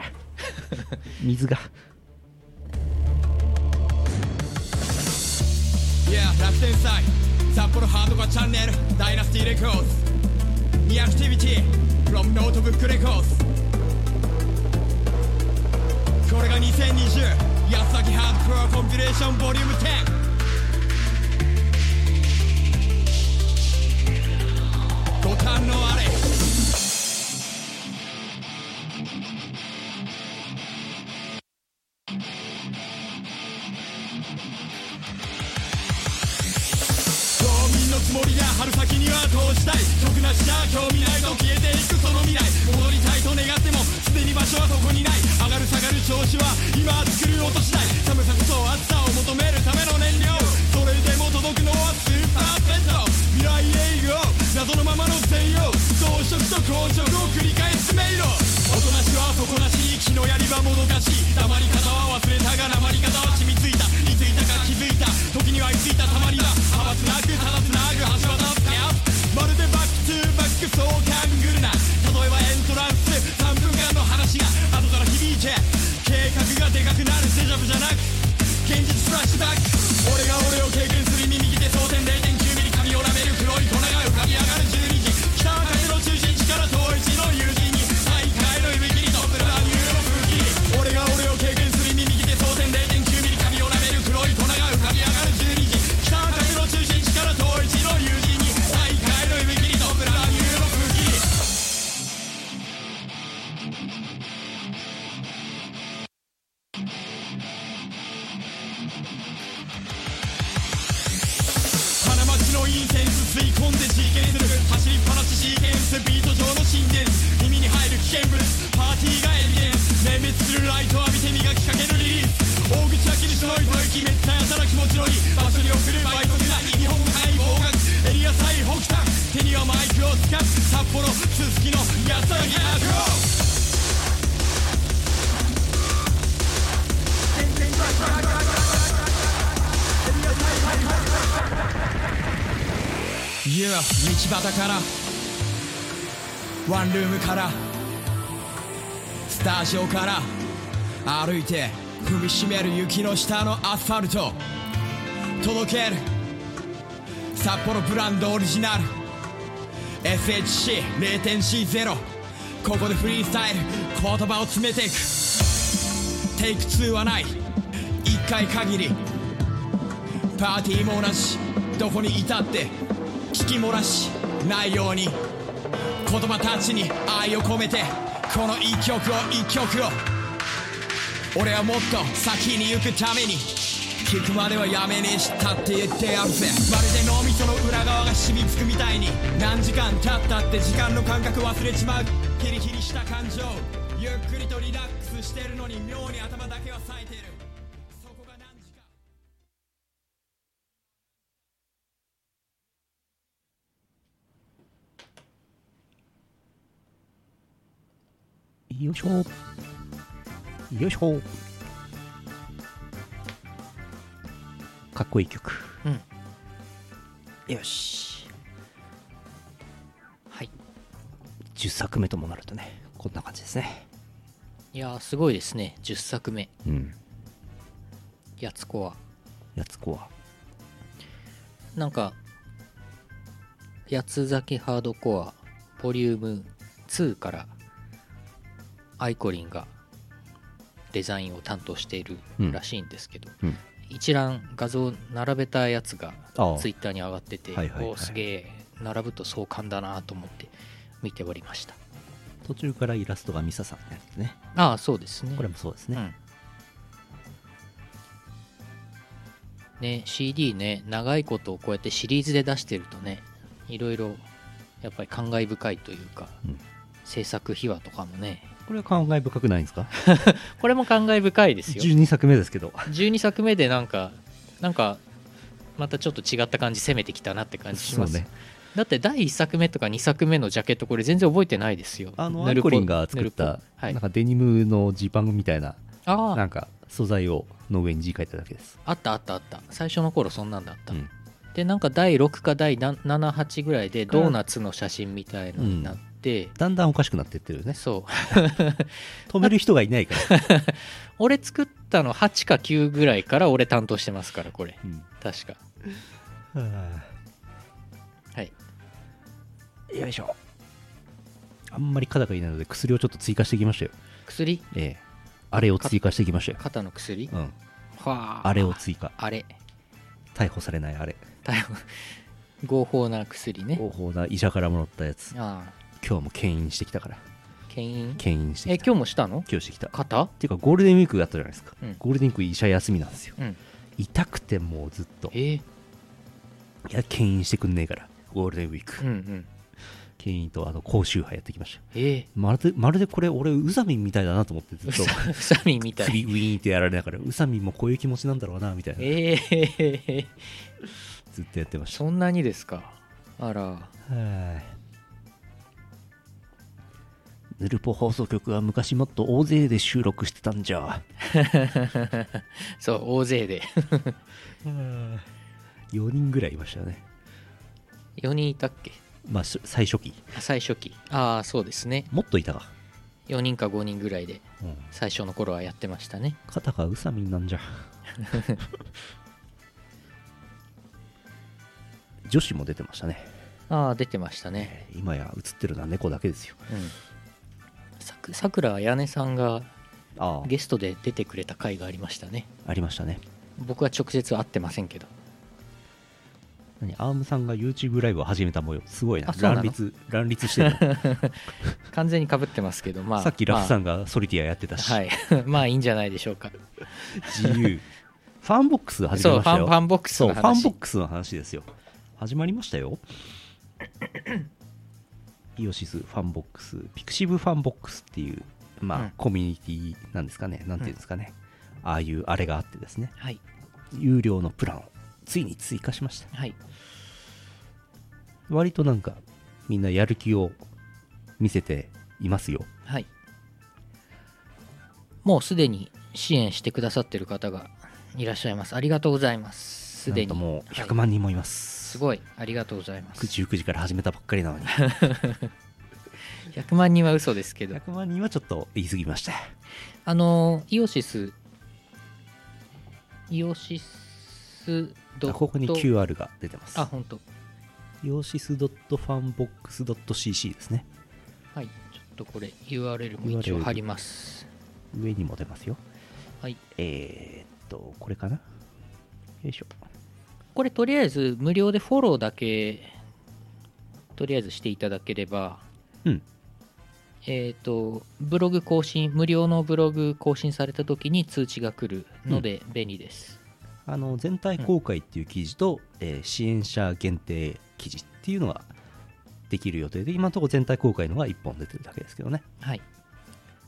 水が。Yeah 楽天祭。札幌ハードコアチャンネル。ダイナスティレコーズニアクティビティ。from ノートブックレコーズこれが2020安崎ハードコアコン。ピレーションボリューム10ご堪能あれ。島民のつもりや春先には通したい。得なしじゃ興味ないと消えていくその未来戻りたいと願ってもすでに場所はそこにない。上がる下がる調子は今作る音次第。寒さこそ暑さを求めるための燃料。それでも届くのはスーパーペット。未来へ行こう謎のままの専用装飾と硬直を繰り返す迷路おとなしは底なし気のやりはもどかしい。黙り方は忘れたが訛り方は染みついた。いついたか気づいた。時にはいついたたまりだ派閥なくただつなぐ橋渡ってまるでバックトゥーバックそう勘ぐるな。例えばエントランス3分間の話が。後から響いて。計画がでかくなる。デジャブじゃなく。現実フラッシュバック。俺が俺を経験する耳右手争点0.9ミリ髪を舐める黒い粉が浮かび上がるめる雪の下のアスファルト。届ける。札幌ブランドオリジナル。SHC0.C0 ここでフリースタイル。言葉を詰めていく。テイク2はない。1回限り。パーティーも同じ。どこにいたって聞き漏らし。ないように。言葉たちに愛を込めて。この一曲を一曲を。俺はもっと先に行くために聞くまではやめねえしたって言ってやるぜ。まるで脳みその裏側が染みつくみたいに何時間経ったって時間の感覚忘れちまうキリキリした感情。ゆっくりとリラックスしてるのに妙に頭だけは冴えてる。そこが何時かよいしょ。よいしょ。かっこいい曲。うん。よし。はい。10作目ともなるとねこんな感じですね。いやーすごいですね。10作目。うん。やつこはやつこはなんか八つ崎ハードコアボリューム2からアイコリンがデザインを担当しているらしいんですけど、うん。一覧画像並べたやつがツイッターに上がっててはいはいはい。すげえ並ぶと壮観だなと思って見ておりました。途中からイラストがミサさんのやつね。ああそうですね。これもそうですね、うん。ね CD ね長いことをこうやってシリーズで出してるとねいろいろやっぱり感慨深いというか、うん。制作秘話とかもねこれは感慨深くないんですか？これも感慨深いですよ。12作目ですけど。12作目でなんかなんかまたちょっと違った感じ攻めてきたなって感じします、ね。だって第1作目とか2作目のジャケットこれ全然覚えてないですよ。あのアイコリンが作ったポ。はい。なんかデニムのジーパンみたいななんか素材をの上に字書いただけです、あったあったあった。最初の頃そんなんだった、うん。でなんか第6か第78ぐらいでドーナツの写真みたいのになって、だんだんおかしくなってってるよね。そう。止める人がいないから、俺作ったの8か9ぐらいから俺担当してますからこれ。うん。確か。ははい。あよいしょ。あんまり肩がいないので薬をちょっと追加してきましたよ。薬？ええ。あれを追加してきましたよ、肩の薬？うん、はあ。あれを追加。あれ。逮捕されないあれ。逮捕。合法な薬ね。合法な医者からもらったやつ。ああ今日も牽引してきたから。牽引？牽引してえきた。今日もしたの？今日してきた。っ肩ていうかゴールデンウィークがあったじゃないですか、うん。ゴールデンウィーク医者休みなんですよ。うん。痛くてもうずっと。えー。いや牽引してくんねえから。ゴールデンウィーク、うんうん。牽引とあの高周波やってきました。えー。まるでまるでこれ俺ウサミンみたいだなと思ってずっと。うさうさみみたい。首ウィーンってやられながらウサミンもこういう気持ちなんだろうなみたいな。えー、ずっとやってました。そんなにですか？あら。はいヌルポ放送局は昔もっと大勢で収録してたんじゃ。そう大勢で。4人ぐらいいましたね。4人いたっけ？まあし最初期。あ最初期。ああそうですね。もっといたか、4人か5人ぐらいでうん、最初の頃はやってましたね。肩がウサミンなんじゃ。女子も出てましたね。ああ出てましたね。今や映ってるのは猫だけですよ。うんさくさくらあやねさんがあゲストで出てくれた回がありましたね。ありましたね。僕は直接会ってませんけど。何？アームさんが YouTube ライブを始めた模様。すごいな。乱立乱立してる 完全にかぶってますけどまあ。さっきラフさん、んがソリティアやってたし、まあはい。まあいいんじゃないでしょうか。自由。ファンボックス始めそうフましたよファンボックスファンボックスの話ですよ。始まりましたよイオシスファンボックスピクシブファンボックスっていうまあ、うん。コミュニティなんですかね。なんていうんですかね、ああいうあれがあってですね。はい。有料のプランをついに追加しました。はい。割となんかみんなやる気を見せていますよ。はい。もうすでに支援してくださってる方がいらっしゃいます。ありがとうございます。すでに。もうはい100万人もいます、すごい。ありがとうございます。19時から始めたばっかりなのに。100万人は嘘ですけど。100万人はちょっと言い過ぎましたあのイオシスイオシスドット。あここに QR が出てます。あ本当。イオシス .fanbox.cc ですね。はい。ちょっとこれ URL も一応貼ります。上にも出ますよ。はい。えー、っとこれかな？よいしょこれとりあえず無料でフォローだけとりあえずしていただければうん。えっ、とブログ更新無料のブログ更新された時に通知が来るので便利です、あの全体公開っていう記事と、えー支援者限定記事っていうのができる予定で今のところ全体公開のが1本出てるだけですけどね。はい。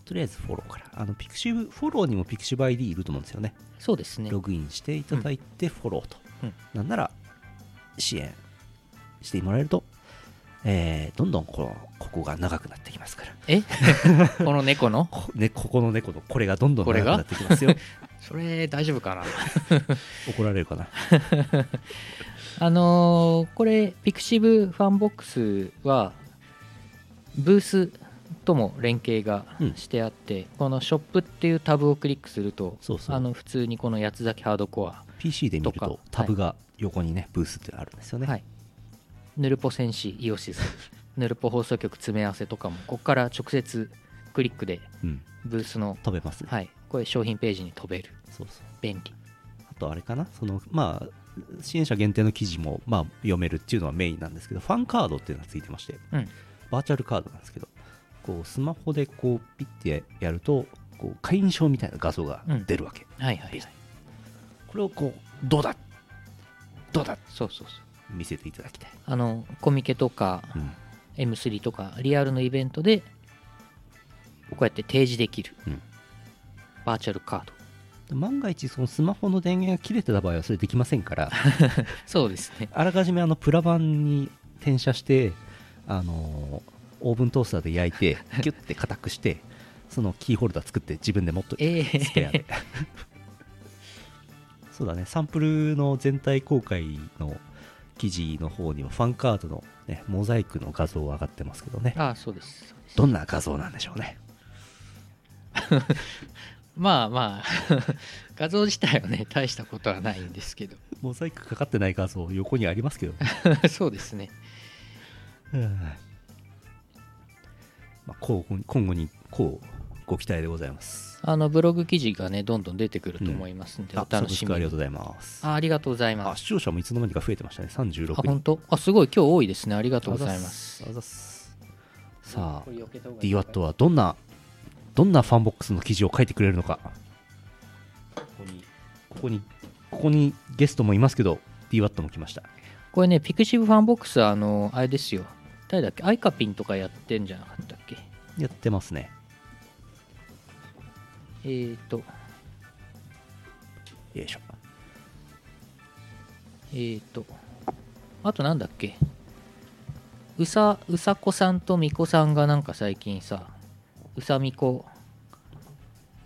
とりあえずフォローから。あのピクシブフォローにもピクシブ ID いると思うんですよね。そうですね。ログインしていただいてフォローと、うんなんなら支援してもらえると、えーどんどんこのここが長くなってきますから。え？この猫の？こ,、ね、ここの猫のこれがどんどんこれが？長くなってきますよ。それ大丈夫かな？怒られるかな？あのーこれピクシブファンボックスはブースとも連携がうん。してあって、このショップっていうタブをクリックするとそうそう。あの普通にこの八つ崎ハードコア PC で見るとタブが横にね、ブースってあるんですよね、はい、ヌルポ戦士イオシス。ヌルポ放送局詰め合わせとかもここから直接クリックでうん、ブースの、飛べます、はい、これ商品ページに飛べる。そうそう。便利。あとあれかな？そのまあ支援者限定の記事も、まあ、読めるっていうのはメインなんですけどファンカードっていうのがついてましてうん。バーチャルカードなんですけどこうスマホでこうピッてやるとこう会員証みたいな画像が出るわけ、はいはいはいこれをこうどうだ？どうだ？そうそうそう。見せていただきたい、あのコミケとかうん。M3 とかリアルのイベントでこうやって提示できる、うん。バーチャルカード。万が一そのスマホの電源が切れてた場合はそれできませんから。そうですね。あらかじめあのプラ板に転写してあのオーブントースターで焼いてキュッて硬くしてそのキーホルダー作って自分で持っといてええ。スペアでそうだね。サンプルの全体公開の記事の方にはファンカードの、ね、モザイクの画像上がってますけどね。ああそうです。どんな画像なんでしょうね。まあまあ 画像自体はね大したことはないんですけど。モザイクかかってない画像横にありますけどね。そうですね。うん。まあ、こう今後にこうご期待でございます。あのブログ記事がねどんどん出てくると思いますんで、あサブスクお楽しみありがとうございます。あありがとうございあます。視聴者もいつの間にか増えてましたね。36人。あ本当？あすごい。今日多いですね。ありがとうございます。あざっす。さあ DWAT はどんなどんなファンボックスの記事を書いてくれるのか。ここに。ここにここにゲストもいますけど DWAT も来ました。これねピクシブファンボックスはあのあれですよ。誰だっけ？アイカピンとかやってんじゃなかったっけ？やってますねえーと。よいしょ。えーと。あとなんだっけ？うさうさこさんとみこさんがなんか最近さうさみこ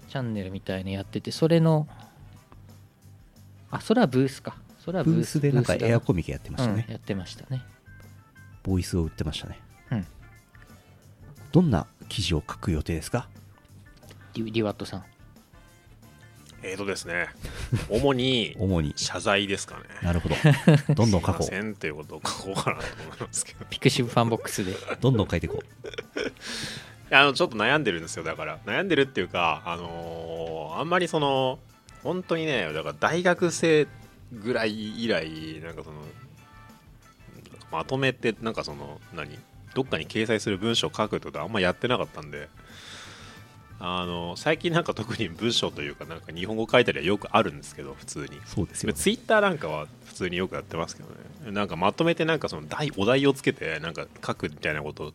チャンネルみたいなやっててそれのあそれはブースか。それはブースでなんかエアコミケやってましたね、うん、やってましたね。ボイスを売ってましたね。うん。どんな記事を書く予定ですか？リリワットさんえーとですね、主に主に謝罪ですかね。なるほど どんどん書こすいませんっていうことを書こうかなと思いますけど。ピクシブファンボックスでうどんどん書いていこあのちょっと悩んでるんですよ、だから。悩んでるっていうか、あのーあんまりその、本当にね、だから大学生ぐらい以来、なんかその、まとめて、なんかその、何どっかに掲載する文章を書くってことはあんまやってなかったんで、あの最近なんか特に文章というかなんか日本語書いたりはよくあるんですけど普通に。うそうですよツイッターなんかは普通によくやってますけどね。なんかまとめてなんかその題お題をつけてなんか書くみたいなことを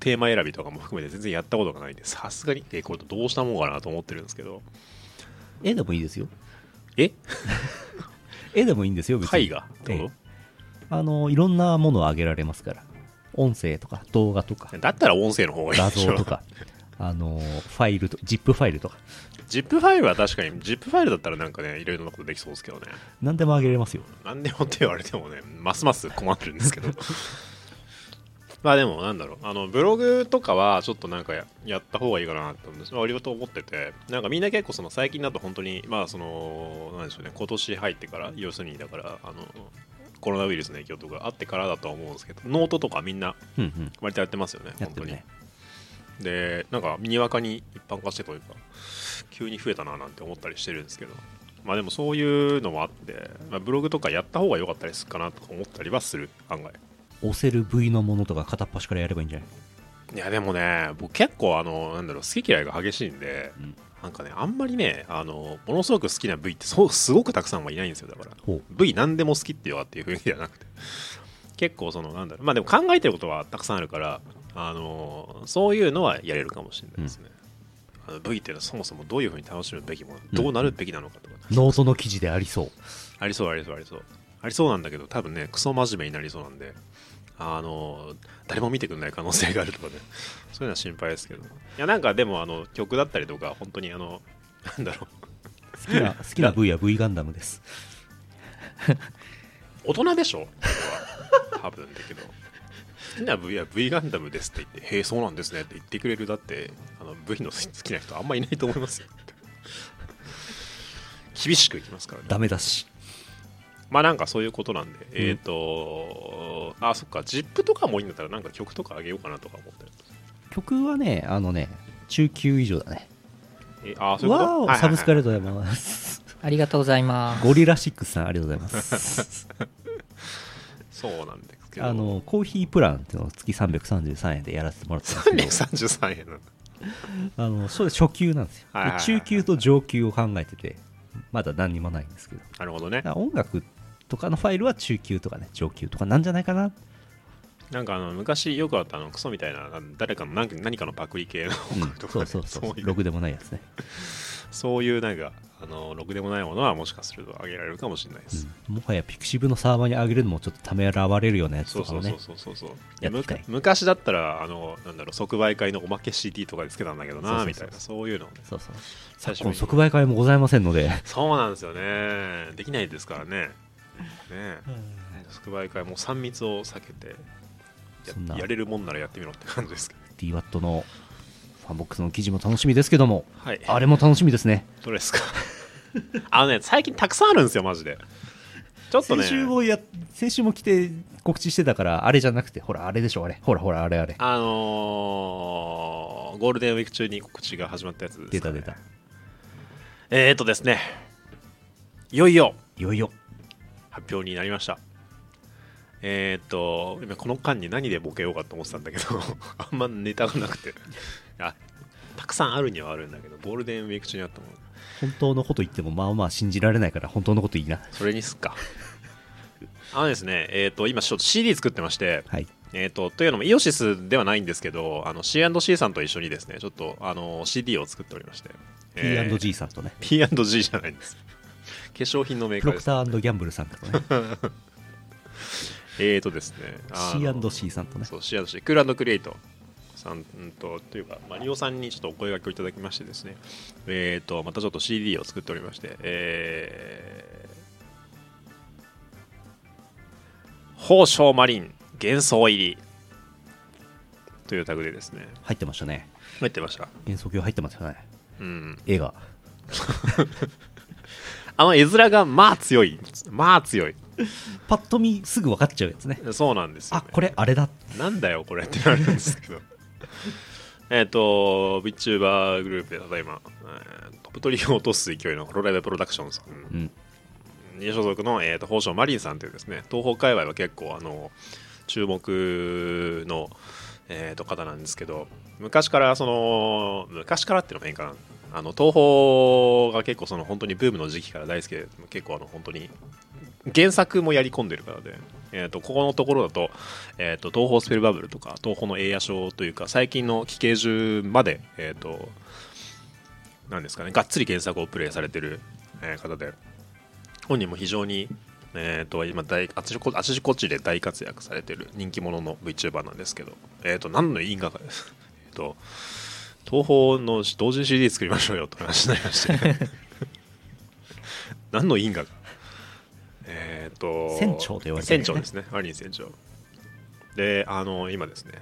テーマ選びとかも含めて全然やったことがないんでさすがに。えこれどうしたもんかなと思ってるんですけど。絵でもいいですよ。え？絵でもいいんですよ別に。絵画ってこええあのいろんなものを上げられますから。音声とか動画とか。とだったら音声の方がいい画でしょ。像とかあのファイルと ZIP ファイルとか。ZIP ファイルは確かに ZIP ファイルだったらなんかねいろいろなことできそうですけどね。何でも上げれますよ。何でもって言われてもねますます困るんですけど。まあでもなんだろうあのブログとかはちょっとなんかややった方がいいかなと思うんです。割と思っててなんかみんな結構その最近だと本当にまあそのなんでしょうね今年入ってから要するにだからあのコロナウイルスの影響とかあってからだとは思うんですけどノートとかみんなうんうん。割とやってますよね本当に。やってるねでなんかにわかに一般化してというか急に増えたななんて思ったりしてるんですけど。まあでもそういうのもあって、まあ、ブログとかやった方が良かったりするかなとか思ったりはする案外。押せる部位のものとか片っ端からやればいいんじゃない？いやでもね僕結構あのなんだろう好き嫌いが激しいんで、うん。なんかねあんまりねあのものすごく好きな部位ってそうすごくたくさんはいないんですよだから。部位何でも好きっていうわっていうふうにじゃなくて。結構そのなんだろうまあでも考えてることはたくさんあるからあのそういうのはやれるかもしれないですね、あの部位っていうのはそもそもどういうふうに楽しむべきものどうなるべきなのかとか、ノートの記事でありそう。ありそうありそうありそう。ありそうなんだけど多分ねクソ真面目になりそうなんであの誰も見てくれない可能性があるとかね。そういうのは心配ですけど。いやなんかでもあの曲だったりとか本当にあのなんだろう。好きな 好きな部位は V ガンダムです。大人でしょ？多分だけど。好きな V は V ガンダムですって言ってへえそうなんですねって言ってくれるだってあの V の好きな人あんまいないと思いますよ。厳しくいきますからね。ダメだし。まあなんかそういうことなんで、えっ、とあそっか ZIP とかもいいんだったらなんか曲とかあげようかなとか思ってる曲はねあのね中級以上だね。えあそういうこと？わサブスクありがとうございます。ありがとうございます。ゴリラシックスさんありがとうございます。そうなんですけど。あのコーヒープランっていうのを月333円でやらせてもらってたんですけど333円なんだ あのそれ初級なんですよ、はいはいはいで中級と上級を考えててまだ何にもないんですけど。なるほどね。音楽とかのファイルは中級とかね上級とかなんじゃないかな、なんかあの昔よくあったあのクソみたいな誰かの何何かのパクリ系のうん音楽とかね。そうそうそう。いう。ログでもないやつねそういうなんかあのろくでもないものはもしかすると上げられるかもしれないです、うん。もはやピクシブのサーバーに上げるのもちょっとためらわれるようなやつそうそうそうとかをねそうそうそう。やっていきたい。むか昔だったらあのなんだろう即売会のおまけ CD とかでつけたんだけどなそうそうそう。みたいなそういうのをね。そうそう。最初にこの即売会もございませんので。そうなんですよね。できないですからね。ね。即売会も3密を避けてややれるもんならやってみろって感じですけど。DWAT のファンボックスの記事も楽しみですけどもはい。あれも楽しみですね。どれですか？あのね最近たくさんあるんですよマジで。ちょっとね。先週もや先週も来て告知してたからあれじゃなくてほらあれでしょあれ。ほらほらあれあれ。あのーゴールデンウィーク中に告知が始まったやつです、ね、出た出た。えーとですね。いよいよ。いよいよ。発表になりました。えー、と今この間に何でボケようかと思ってたんだけど あんまネタがなくてあたくさんあるにはあるんだけどゴールデンウィーク中にあったもの。本当のこと言ってもまあまあ信じられないから本当のこといいな。それにすっか。あのですねえー、と今ちょっと CD 作ってましてはい。えー、とというのもイオシスではないんですけどあの C&C さんと一緒にですねちょっとあの CD を作っておりまして、えー P&G さんとね。P&G じゃないんです。化粧品のメーカーです。プロクターギャンブルさんとね。えーとですね C&C さんとね。そう C&C クールクリエイトさんうんとというかマリオさんにちょっとお声掛けをいただきましてですね。えーとまたちょっと CD を作っておりましてえー、宝生マリン幻想入りというタグでですね。入ってましたね。入ってました。幻想郷入ってましたね。うん。絵が あの絵面がまあ強い。まあ強い。パッと見すぐ分かっちゃうやつね。そうなんですよ、あね、これあれだ。なんだよこれってなるんですけどえっと VTuber グループでただいま、えートップトリを落とす勢いのホロライブプロダクションさん。うん。に所属の、えー、と宝生マリンさんというですね東方界隈は結構あの注目の、えー、と方なんですけど昔からその昔からっていうのも変かなあの東宝が結構その本当にブームの時期から大好きで結構あの本当に原作もやり込んでるからで、えー、とここのところだと,、えー、と東宝スペルバブルとか東宝の栄夜賞というか最近の奇形獣まで、えー、となんですかねがっつり原作をプレイされてる、えー方で本人も非常に、えー、と今大あちこあちこちで大活躍されてる人気者の VTuber なんですけど、えー、と何の因果かですえーと東宝の同時 CD 作りましょうよと話になりまして。何の因果かえっ、と船長と言われてる。船長ですね。アリン船長。であの今ですね。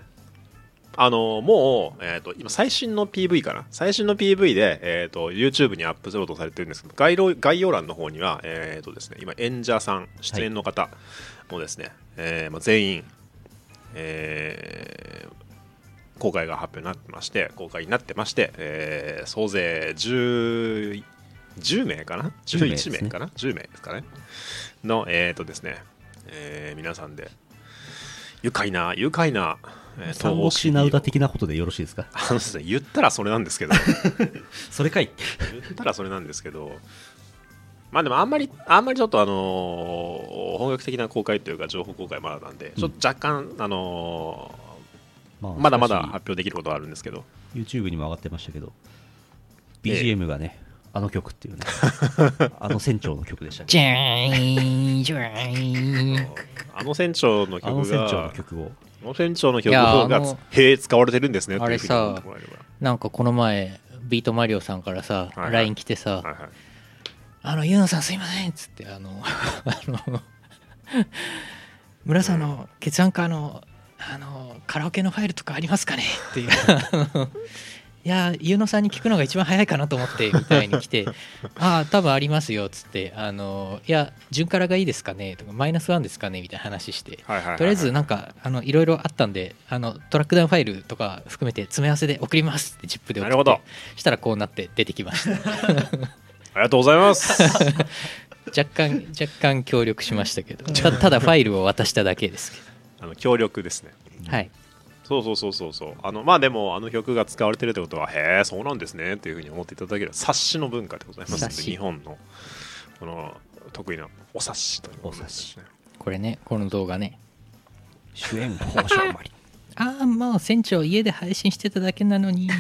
あのもう、えー、と今最新の PV かな？最新の PV で、えー、と YouTube にアップロードされてるんですけど概要概要欄の方には、えーとですね、今演者さん出演の方もですね、えーまあ、全員、えー公開が発表になってまして公開になってまして、えー総勢 10, 10名かな？10名です11ね名かな？10名ですかね？のえっ、とですね、えー皆さんで愉快な愉快な、えー三国志ナウダ的なことでよろしいですか？あのですね、言ったらそれなんですけど。それかい。言ったらそれなんですけど。まあでもあんまりあんまりちょっとあのー本格的な公開というか情報公開まだなんで、ちょっと若干あのまあーまだまだ発表できることはあるんですけど。YouTube にも上がってましたけど。ええ。BGM がねあの曲っていうね。あの船長の曲でしたけじゃーんじゃーんあの船長の曲がの船長の曲を。あの船長の曲いやがへえ使われてるんですねあれさなんかこの前ビートマリオさんからさ、はいはい。LINE 来てさ、はいはい。あの、夕野さんすいませんっつって、あの、あの、村さんの血案カーの、あの、カラオケのファイルとかありますかねっていう。いや、夕野さんに聞くのが一番早いかなと思って、みたいに来て、ああ、多分ありますよ、っつって、あの、いや、純カラがいいですかねとか、マイナスワンですかねみたいな話して、とりあえずなんかあのいろいろあったんであのトラックダウンファイルとか含めて詰め合わせで送りますって zipで送ってなるほど。したらこうなって出てきました。ありがとうございます。若干若干協力しましたけどたただファイルを渡しただけですけあの協力ですね。どはいそうそうそうそうそう。あのまあでもあの曲が使われてるってことはへえそうなんですねっていうふうに思っていただける察しの文化でございます。日本のこの得意なお察しというものですね。これねこの動画ね。主演宝生マリあ あもう船長家で配信してただけなのに。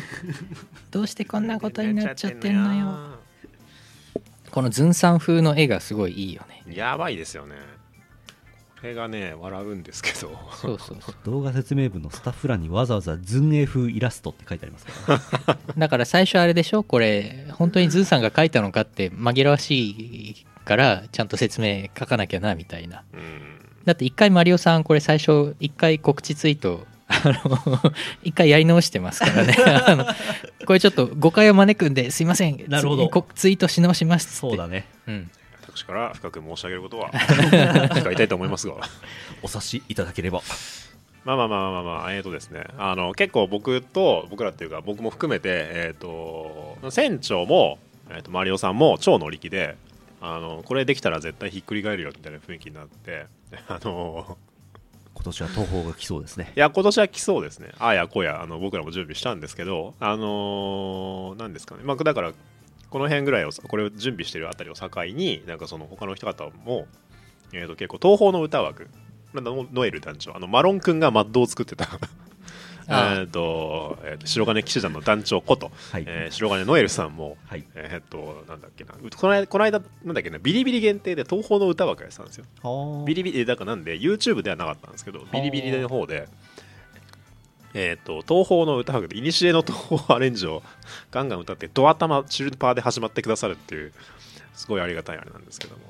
どうしてこんなことになっちゃってんのよ。このズンさん風の絵がすごいいいよね。やばいですよね。これがね笑うんですけど。そうそうそう。動画説明文のスタッフ欄にわざわざズン A 風イラストって書いてありますから、だから最初あれでしょこれ。本当にズンさんが描いたのかって紛らわしいからちゃんと説明書かなきゃなみたいな。うん。だって一回マリオさんこれ最初一回告知ツイートあの一回やり直してますからね。あのこれちょっと誤解を招くんですいません。なるほど。ツイートし直しますそうだね。うん、私から深く申し上げることは 控えたいと思いますが。お察しいただければ。まあまあまあまあまあえーとですね。あの結構僕と僕らっていうか僕も含めてえっ、と船長も、えー、とマリオさんも超乗り気であのこれできたら絶対ひっくり返るよみたいな雰囲気になって あの今年は東宝が来そうですね。いや今年は来そうですね。ああやこやあの僕らも準備したんですけどあのーなんですかね。まあだからこの辺ぐらいをこれを準備してるあたりを境になんかその他の人方も、えー、と結構東宝の歌枠まあノノエル団長あのマロン君がマッドを作ってた。えーとえーと白金騎士団の団長こと、はい、えー白金ノエルさんも、はい。えっ、となんだっけな。この間この間なんだっけなビリビリ限定で東宝の歌枠やってたんですよ。ビリビリだからなんで YouTube ではなかったんですけどビリビリの方でえっ、と東宝の歌枠で古の東宝アレンジをガンガン歌ってドア玉チルパーで始まってくださるっていうすごいありがたいあれなんですけども。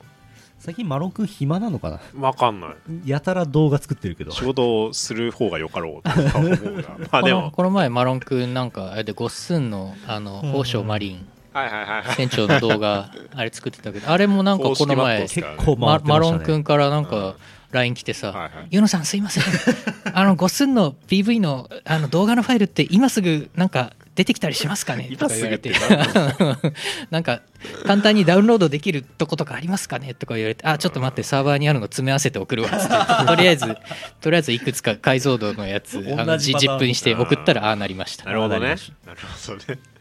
最近マロン君暇なのかな？わかんない。やたら動画作ってるけど。仕事をする方がよかろうとか思うが まあでこのももこの前マロンくんなんかあれでゴッスンのあのうん。宝生マリン。はいはいはいはい。船長の動画あれ作ってたけどあれもなんかこの前 ね。マロンくんからなんうん。か LINE 来てさはいはい「ユノさんすいません。あのゴッスンの PV のあの動画のファイルって今すぐなんか出てきたりしますかね? 」とか言われて。なんか簡単にダウンロードできるとことかありますかね？とか言われて「あちょっと待ってサーバーにあるの詰め合わせて送るわ」っつってとりあえずとりあえずいくつか解像度のやつあの同じパターン ZIP にして送ったらああなりました。なるほどね。なるほどね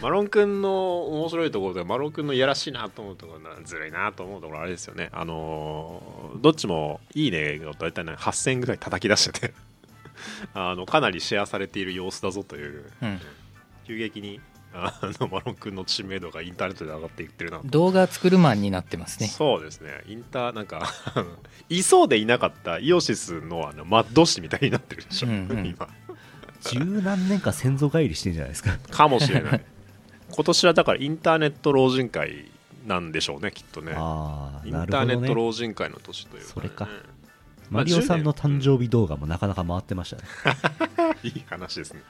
マロン君の面白いところでマロン君のいやらしいなと思うところなずるいなと思うところあれですよね。あのーどっちもいいねが大体ね8000ぐらい叩き出してて。あのかなりシェアされている様子だぞという。うん。急激にあのマロン君の知名度がインターネットで上がっていってるな動画作るマンになってますね。そうですね。インターなんか いそうでいなかったイオシスのあのマッド誌みたいになってるでしょ、うんうん。今。十何年か先祖返りしてんじゃないですか。かもしれない今年はだからインターネット老人会なんでしょうねきっとね。ああインターネットね老人会の年というか、ね、それか。まマあリオさんの誕生日動画もなかなか回ってましたね。いい話ですね。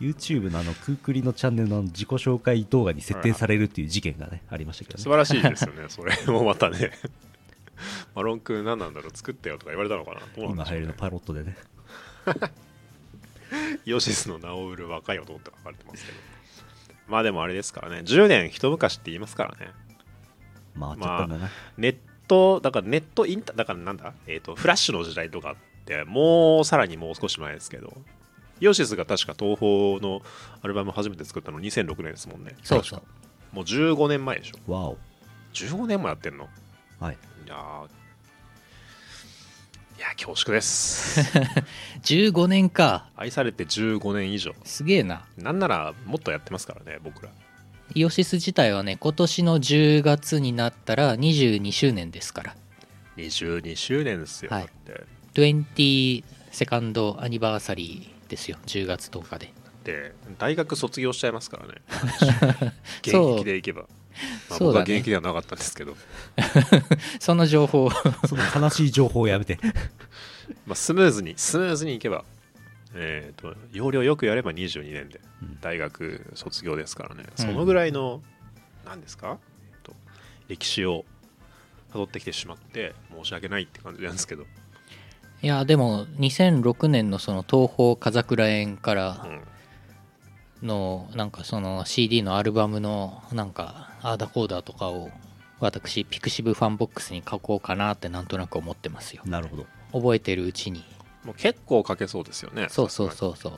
YouTube のあのクークリのチャンネルの自己紹介動画に設定されるっていう事件がねありましたけどね。素晴らしいですよね。それもまたね。マロン君何なんだろう。作ってよとか言われたのかな。なね。今流行りのパロットでね。イオシスの名を売る若い男って書かれてますけどまあでもあれですからね。10年一昔って言いますからね。回っちゃったんだな、ネットだからネットインタだからなんだ？えっ、とフラッシュの時代とかってもうさらにもう少し前ですけど。イオシスが確か東宝のアルバム初めて作ったの2006年ですもんね。そうそう。もう15年前でしょ。わお。15年もやってんの？はい。いやーいやー恐縮です。15年か。愛されて15年以上。すげえな。なんならもっとやってますからね僕ら。イオシス自体はね今年の10月になったら22周年ですから。22周年ですよ、はい。だって。20セカンドアニバーサリーですよ10月10日で。で大学卒業しちゃいますからね。現役でいけば、まあ、僕は現役ではなかったんですけど、その情報その悲しい情報をやめて。まあ、スムーズにスムーズにいけばえー、と要領よくやれば22年でうん。大学卒業ですからね、うん。そのぐらいの何ですか、えっと歴史を辿ってきてしまって申し訳ないって感じなんですけど、いやでも2006年のその東方風櫻宴からうんのなんかその CD のアルバムのなんかアーダコーダーとかを私ピクシブファンボックスに書こうかなってなんとなく思ってますよ。なるほど。覚えてるうちに。もう結構書けそうですよね。そうそうそうそう。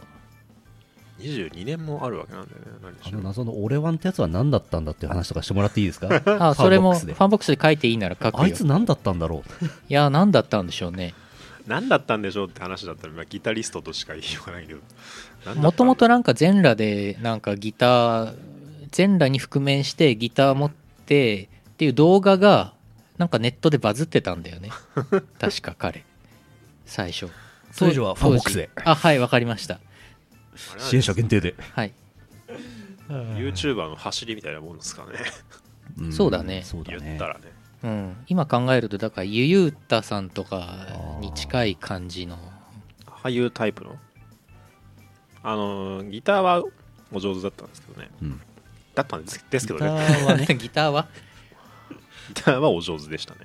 22年もあるわけなんだよね。何あの謎のオレワンってやつは何だったんだっていう話とかしてもらっていいですか？あそれもフファンボックスで書いていいなら書くよ。あいつ何だったんだろう？いや何だったんでしょうね。何だったんでしょうって話だったら、まあ、ギタリストとしか言いようがないけどもともとななんか全裸でなんかギター全裸に覆面してギター持ってっていう動画がなんかネットでバズってたんだよね。確か彼。最初。それ以上はファンボックスで。当時あはいわかりました。支援者限定で、はい。YouTuber の走りみたいなもんですかね。うだね。そうだね。言ったらね。うん、今考えるとだからゆゆうたさんとかに近い感じの。ああいうタイプの？あのギターはお上手だったんですけどね。うんだったんですですけギどね。ターはね。ギターは。ギターはお上手でしたね。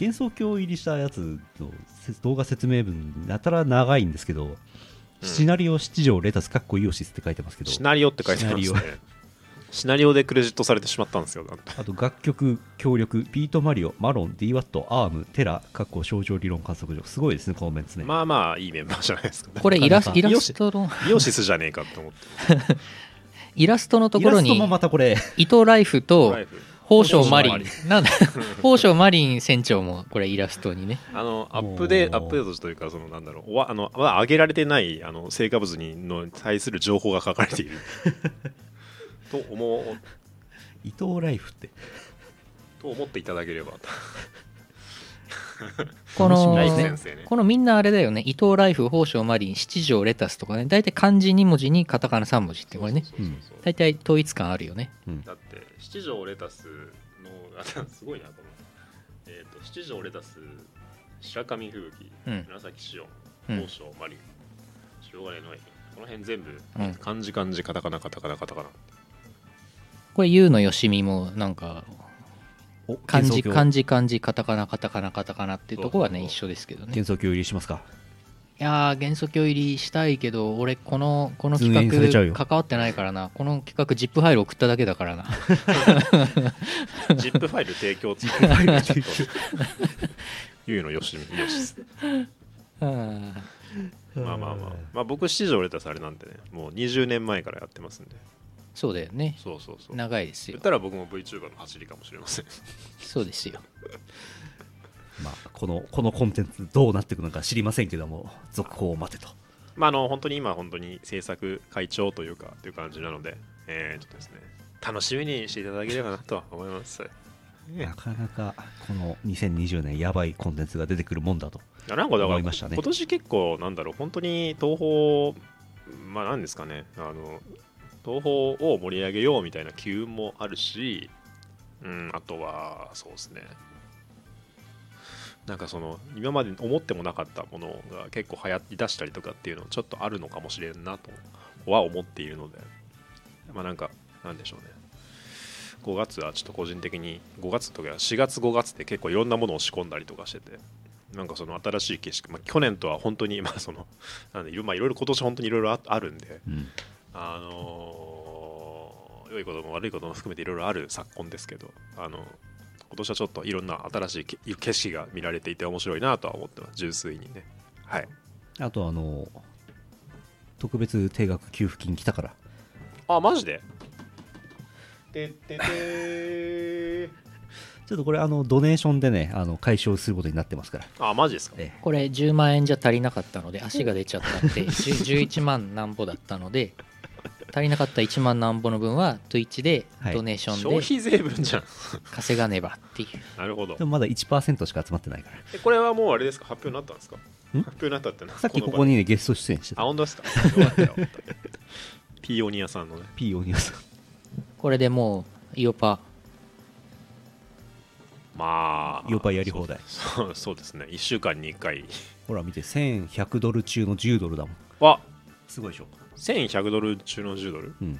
幻想郷入りしたやつのせ動画説明文やたら長いんですけど、シナリオ七条レタスかっこイオシスって書いてますけど。シナリオって書いてあるんですねシナリオでクレジットされてしまったんですよ。あと楽曲協力ピートマリオマロン DWAT アームテラかっこ症状理論観測所。すごいですねこのメンツね、まあまあいいメンバーじゃないですか。これイラストのイオシスじゃねえかって思ってイラストのところにイラストもまたこれ。伊藤ライフと宝生マリン。なんだ。宝生マリン船長もこれイラストにね。あのアップデアップデートというかそのなんだろう。あのまだ上げられてないあの成果物にの対する情報が書かれている。と思う。伊藤ライフって。と思っていただければ このね。このみんなあれだよね。伊藤ライフ宝生マリン七条レタスとかね。大体漢字2文字にカタカナ3文字ってこれね。大体統一感あるよね。だって七条レタスのあすごいなこのえっ、と七条レタス白神吹雪、うん。紫シオうん。ン宝生マリン。白金の絵この辺全部、うん。漢字漢字カタカナカタカナカタカナ。これ U のよしみもなんかお漢字漢字漢字カタカナカタカナカタカナっていうとこはね一緒ですけどね。幻想郷入りしますか？いやー元素教入りしたいけど俺このこの企画関わってないからな。この企画 ZIP ファイル送っただけだからな。ZIP ファイル提供ファイル提供。ゆうのよし。まあまあまあ、まあ、僕七条レタスあれなんでね。もう20年前からやってますんでそうだよね。そうそうそう。長いですよ。言ったら僕も VTuber の走りかもしれません。そうですよ。まあ、このこのコンテンツどうなっていくのか知りませんけども続報を待てと。まああの本当に今本当に制作会長というかという感じなのでえー、ちょっとですね楽しみにしていただければなとは思います。なかなかこの2020年やばいコンテンツが出てくるもんだといやなんかだから、思いましたね。今年結構なんだろう本当に東宝まあなんですかねあの東宝を盛り上げようみたいな機運もあるしうんあとはそうですね。なんかその今まで思ってもなかったものが結構流行りだしたりとかっていうのちょっとあるのかもしれんなとは思っているのでまあなんかなんでしょうね。5月はちょっと個人的に5月とか4月5月って結構いろんなものを仕込んだりとかしててなんかその新しい景色、まあ、去年とは本当にまあそのなんでまあいろいろ今年本当にいろいろああるんでうん。あのー良いことも悪いことも含めていろいろある昨今ですけどあの今年はちょっといろんな新しいけ景色が見られていて面白いなとは思ってます。純粋にね。はい。あとあの特別定額給付金来たから。あマジで？てってて ちょっとこれあのドネーションでねあの解消することになってますから。あマジですか？えこれ10万円じゃ足りなかったので足が出ちゃったって10 11万なんぼだったので足りなかった1万なんぼの分は Twitch ではい。ドネーション消で費税分じゃん。稼がねばっていう。なるほど。でもまだ1%しか集まってないから。えこれはもうあれですか？発表になったんですか？発表になったってなさっきここにねゲスト出演してた。あ本当ですか？ピーオニアさんのね。P オニアさん。これでもうイオパ。まあイオパやり放題。そうそうですね。1週間に1回。ほら見て1100ドル中の10ドルだもん。はすごいでしょ1100ドル中の10ドル、うん。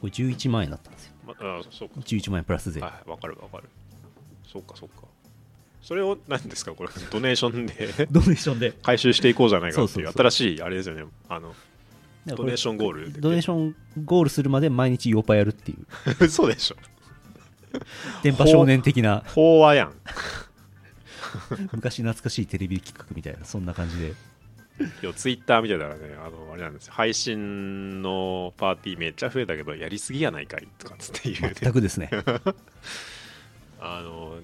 これ11万円だったんですよ。ま、あそうか。11万円プラス税。はいわかるわかる。そうかそうか。それを何ですか？これドネーションで。ドネーションで。回収していこうじゃないかっていうそうそうそう。新しいあれですよね。あのドネーションゴールドネーションゴールするまで毎日ヨーパやるっていう。嘘でしょ。電波少年的な。法話やん。昔懐かしいテレビ企画みたいなそんな感じで今日ツイッター見てたらねあのあれなんですよ。配信のパーティーめっちゃ増えたけどやりすぎやないかいとかつって言うね。全くですね。あの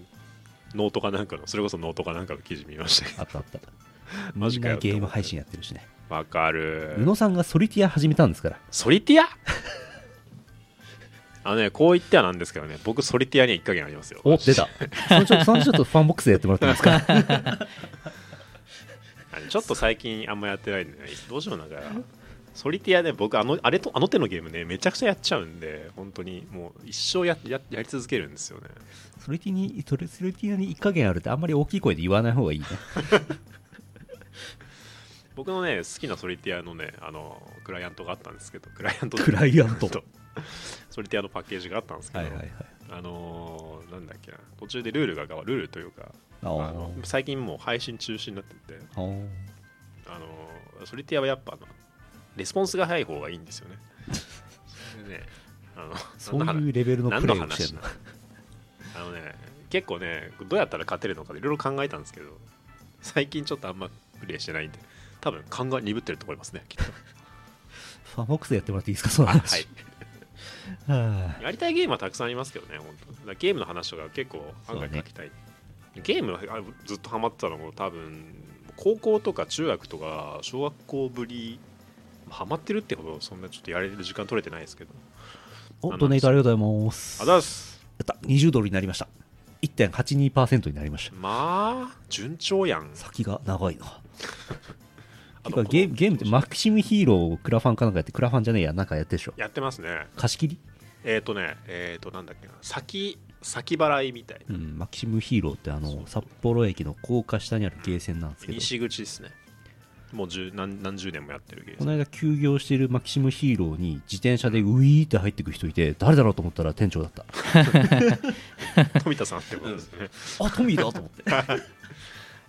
ノートかなんかのそれこそノートかなんかの記事見ましたけど。あったあった。マジかゲーム配信やってるしね。わかる。宇野さんがソリティア始めたんですから。ソリティア？あのねこう言ってはなんですけどね僕ソリティアには一家言ありますよ。お出た。そのちょっとそのちょっとファンボックスでやってもらっていいですか？ちょっと最近あんまやってないんでね。どうしようなんか。ソリティアね僕あのあれとあの手のゲームねめちゃくちゃやっちゃうんで本当に。もう一生やややり続けるんですよね。ソリティにソリソリティアに一加減あるってあんまり大きい声で言わない方がいいね。僕のね好きなソリティアのねあのクライアントがあったんですけどクライアント。クライアント。とソリティアのパッケージがあったんですけど、はいはいはい。あのーなんだっけな。途中でルールが変わる。ルールというかああの最近もう配信中止になってて。あの。ーソリティアはやっぱレスポンスが早い方がいいんですよね。ねあのそういうレベルの何プレイをしてるの？あのね結構ねどうやったら勝てるのかいろいろ考えたんですけど最近ちょっとあんまプレイしてないんで多分勘が鈍ってると思いますねきっと。ファンボックスでやってもらっていいですか？そのあ話はい。はやりたいゲームはたくさんありますけどね、本当。ゲームの話とか結構案外書きたい。ゲームはあずっとハマってたのも多分、高校とか中学とか小学校ぶり、ハマってるってほどそんなちょっとやれる時間取れてないですけど。おドネートありがとうございますあざっす。やった20ドルになりました1.82%になりましたまあ、順調やん。先が長いな ゲームゲームってマキシムヒーローをクラファンかなんかやってクラファンじゃねえやなんかやってるでしょやってますね。貸し切り？えっ、ー、とね、えっ、ー、と、なんだっけな、先、先払いみたいな。うんマキシムヒーローってあの札幌駅の高架下にあるゲーセンなんですけど。西口ですね。もう十何何十年もやってるゲームこの間休業しているマキシムヒーローに自転車でウィーって入ってく人いて誰だろうと思ったら店長だった。富田さんってことですね。あトミーだと思って。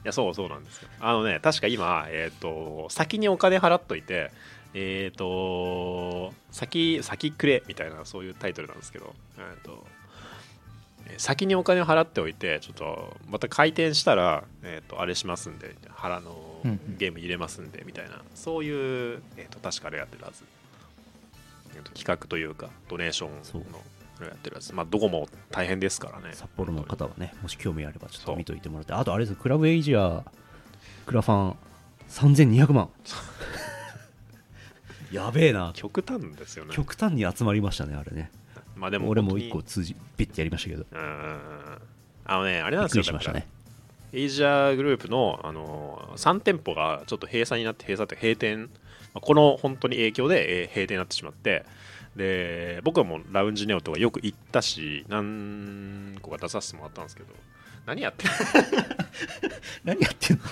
いやそうそうなんですよ。あのね確か今、えー、と先にお金払っといてえっ、と先先くれみたいなそういうタイトルなんですけど、えー、とえー先にお金を払っておいてちょっとまた開店したら、えー、とあれしますんで腹のうんゲーム入れますんでみたいな。そういう、えー、と確かあれやってるはず、えーと企画というかドネーションのやってるやつまあどこも大変ですからね。札幌の方はねもし興味あればちょっと見といてもらってあとあれですクラブエイジアクラファン3200万 やべえな。極端ですよね。極端に集まりましたねあれねまあでも俺も本当に1個通じピッてやりましたけど。うんうんうん。あのね、あれなんですよ、しましたね。エイジアグループの、あの3店舗がちょっと閉鎖になって、閉鎖って閉店、まあこの本当に影響でえー閉店になってしまって、で僕はもうラウンジネオとかよく行ったし、何個か出させてもらったんですけど、何やってる 何やってんの？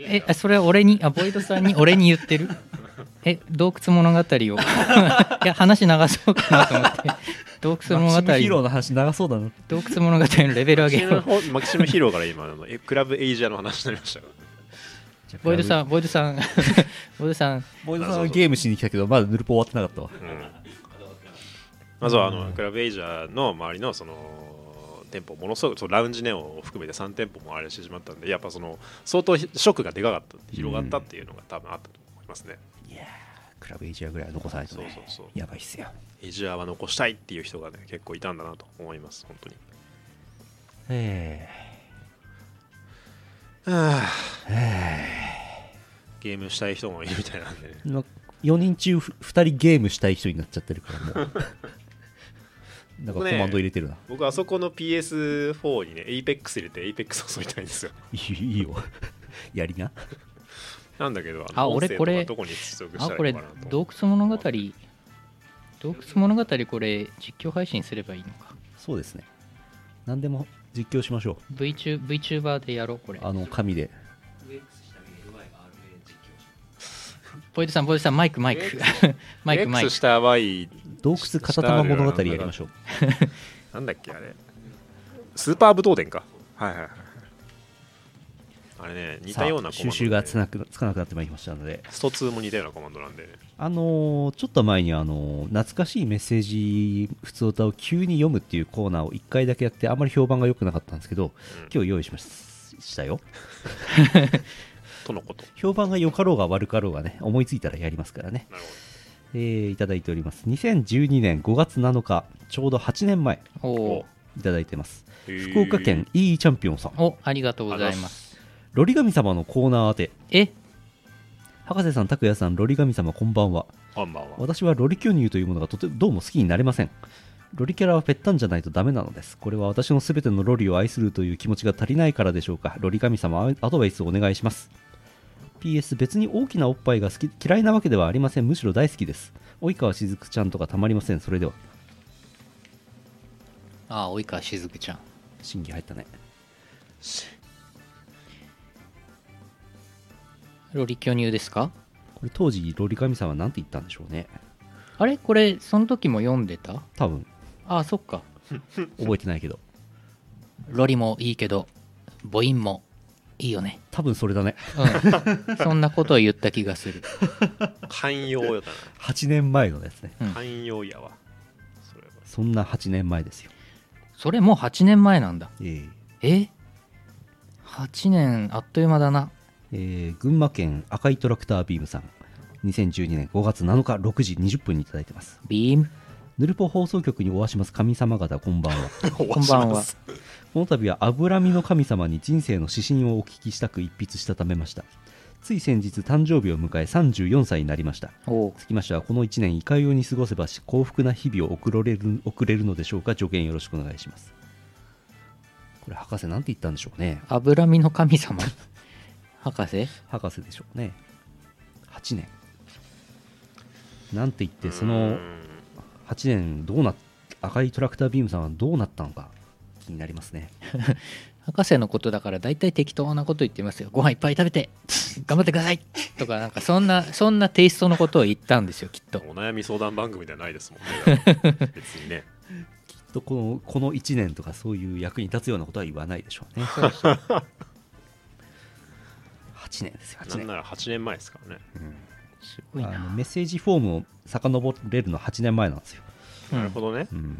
えあそれは俺に？あボイドさんに俺に言ってる？え洞窟物語を。いや話長そうかなと思って。洞窟物語マキシムヒーローの話長そうだな洞窟物語のレベル上げよう。マキシムヒーローから今あの、えクラブエイジアの話になりました。ボイドさんボイドさん ボイドさん。ボイドさんはゲームしに来たけどまだヌルポ終わってなかったわ。うん。まずはあのクラブエイジャーの周りのその店舗ものすごくそうラウンジネオを含めて3店舗もあれしてしまったんでやっぱその相当ショックがでかかった広がったっていうのが多分あったと思いますね、いやークラブエイジアぐらいは残さないとね。そうそうそう。やばいっすよ。エイジアは残したいっていう人がね結構いたんだなと思います本当に。えゲームしたい人もいるみたいなんでね。えま4人中2人ゲームしたい人になっちゃってるからもう。なんかコマンド入れてるな、僕あそこの PS4 にね APEX 入れて APEX を遊びたいんですよ。いいいいよ。やりななんだけどあ俺これどこにあこれ洞窟物語洞窟物語これ実況配信すればいいのか。そうですね。何でも実況しましょ VTuber, VTuber でやろうこれ。うあの紙で。ボイドさんボイドさんマイクマイク。マイク マイ X クした Y 洞窟片玉物語やりましょう。なんだっけあれ。スーパー武闘伝か。はいはいはいあれね似たようなコマンドで。収集がつなくつかなくなってまいりましたので。スト2も似たようなコマンドなんで。あのーちょっと前に、あのー懐かしいメッセージ普通歌を急に読むっていうコーナーを1回だけやってあまり評判が良くなかったんですけど、うん。今日用意しまし したよ。とのこと。評判が良かろうが悪かろうがね思いついたらやりますからね、なるほえーいただいております。2012年5月7日ちょうど8年前。おおいただいてます。福岡県 E チャンピオンさん。おありがとうございますロリ神様のコーナー宛て。え？博士さん拓也さんロリ神様こんばんは。こんばんは。私はロリ巨乳というものがとてもどうも好きになれません。ロリキャラはぺったんじゃないとダメなのです。これは私の全てのロリを愛するという気持ちが足りないからでしょうか。ロリ神様アドバイスをお願いします。PS 別に大きなおっぱいが好き嫌いなわけではありません。むしろ大好きです。及川しずくちゃんとかたまりません。それでは。ああ及川しずくちゃん。審議入ったねロリ巨乳ですか？これ当時ロリ神様は何て言ったんでしょうね。あれ？これその時も読んでた？多分。ああそっか。覚えてないけど。ロリもいいけど母音もいいよね。多分それだね。うん。そんなことを言った気がする。寛容よだ8年前のですね。うん。な寛容やわ。それは。そんな8年前ですよ。それもう8年前なんだ。ええ。8年あっという間だな。ーえー群馬県赤いトラクタービームさん。2012年5月7日6時20分にいただいてます。ビーム。ヌルポ放送局におわします。神様方こんばんは。こんばんは。この度は脂身の神様に人生の指針をお聞きしたく一筆したためました。つい先日誕生日を迎え34歳になりました。つきましてはこの1年いかように過ごせばし幸福な日々を送られる送れるのでしょうか？助言よろしくお願いします。これ博士なんて言ったんでしょうね。脂身の神様 博士？博士でしょうね。8年。なんて言ってそうのん。8年どうなっ赤いトラクタービームさんはどうなったのか気になりますね。博士のことだから大体適当なこと言ってますよ。ご飯いっぱい食べて頑張ってください。とかなんかそんなそんなテイストのことを言ったんですよきっと。お悩み相談番組ではないですもんね。別にね。きっとこのこの1年とかそういう役に立つようなことは言わないでしょうね。そうそう8年ですよ。8年。なんなら8年前ですからね。すごいな。あのメッセージフォームを遡れるの8年前なんですよ、うん。なるほどね。うん、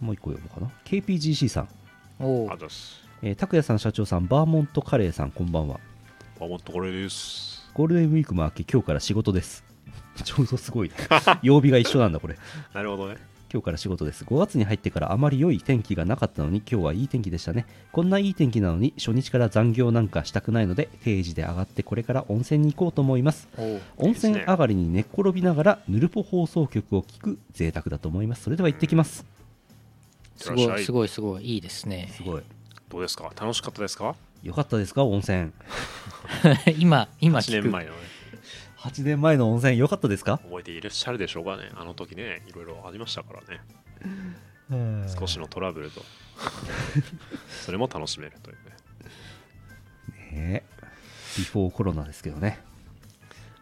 もう一個読もうかな。KPGC さん、おう。あざっす。えー拓也さん社長さんバーモントカレーさんこんばんは。あもっとこれです。ゴールデンウィークも明け今日から仕事です。ちょうどすごいね。曜日が一緒なんだこれ。なるほどね今日から仕事です。5月に入ってからあまり良い天気がなかったのに今日はいい天気でしたね。こんないい天気なのに初日から残業なんかしたくないので定時で上がってこれから温泉に行こうと思います。温泉上がりに寝っ転びながらヌルポ放送局を聞く贅沢だと思います。それでは行ってきます。すごいすごいすごい。いいですね。すごい。どうですか？楽しかったですか？よかったですか？温泉。今今8聞く。年前のね8年前の温泉よかったですか？覚えていらっしゃるでしょうかね。あの時ねいろいろありましたからね。少しのトラブルと。それも楽しめるというね。ねえ。ビフォーコロナですけどね。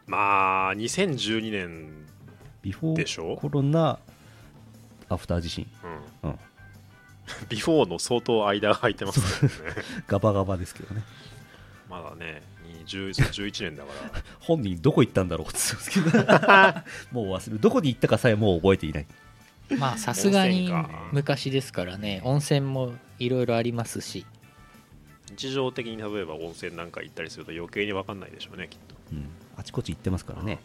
まあ2012年ビフォでしょーコロナアフター地震。うん。うん。ビフォーの相当間が空いてますね。ガバガバですけどね。まだね20 11年だから。本人どこ行ったんだろう。って言ってますけど。もう忘れる。どこに行ったかさえもう覚えていない。まあさすがに昔ですからね。温泉もいろいろありますし。日常的に例えば温泉なんか行ったりすると余計に分かんないでしょうねきっと。うん。あちこち行ってますからね、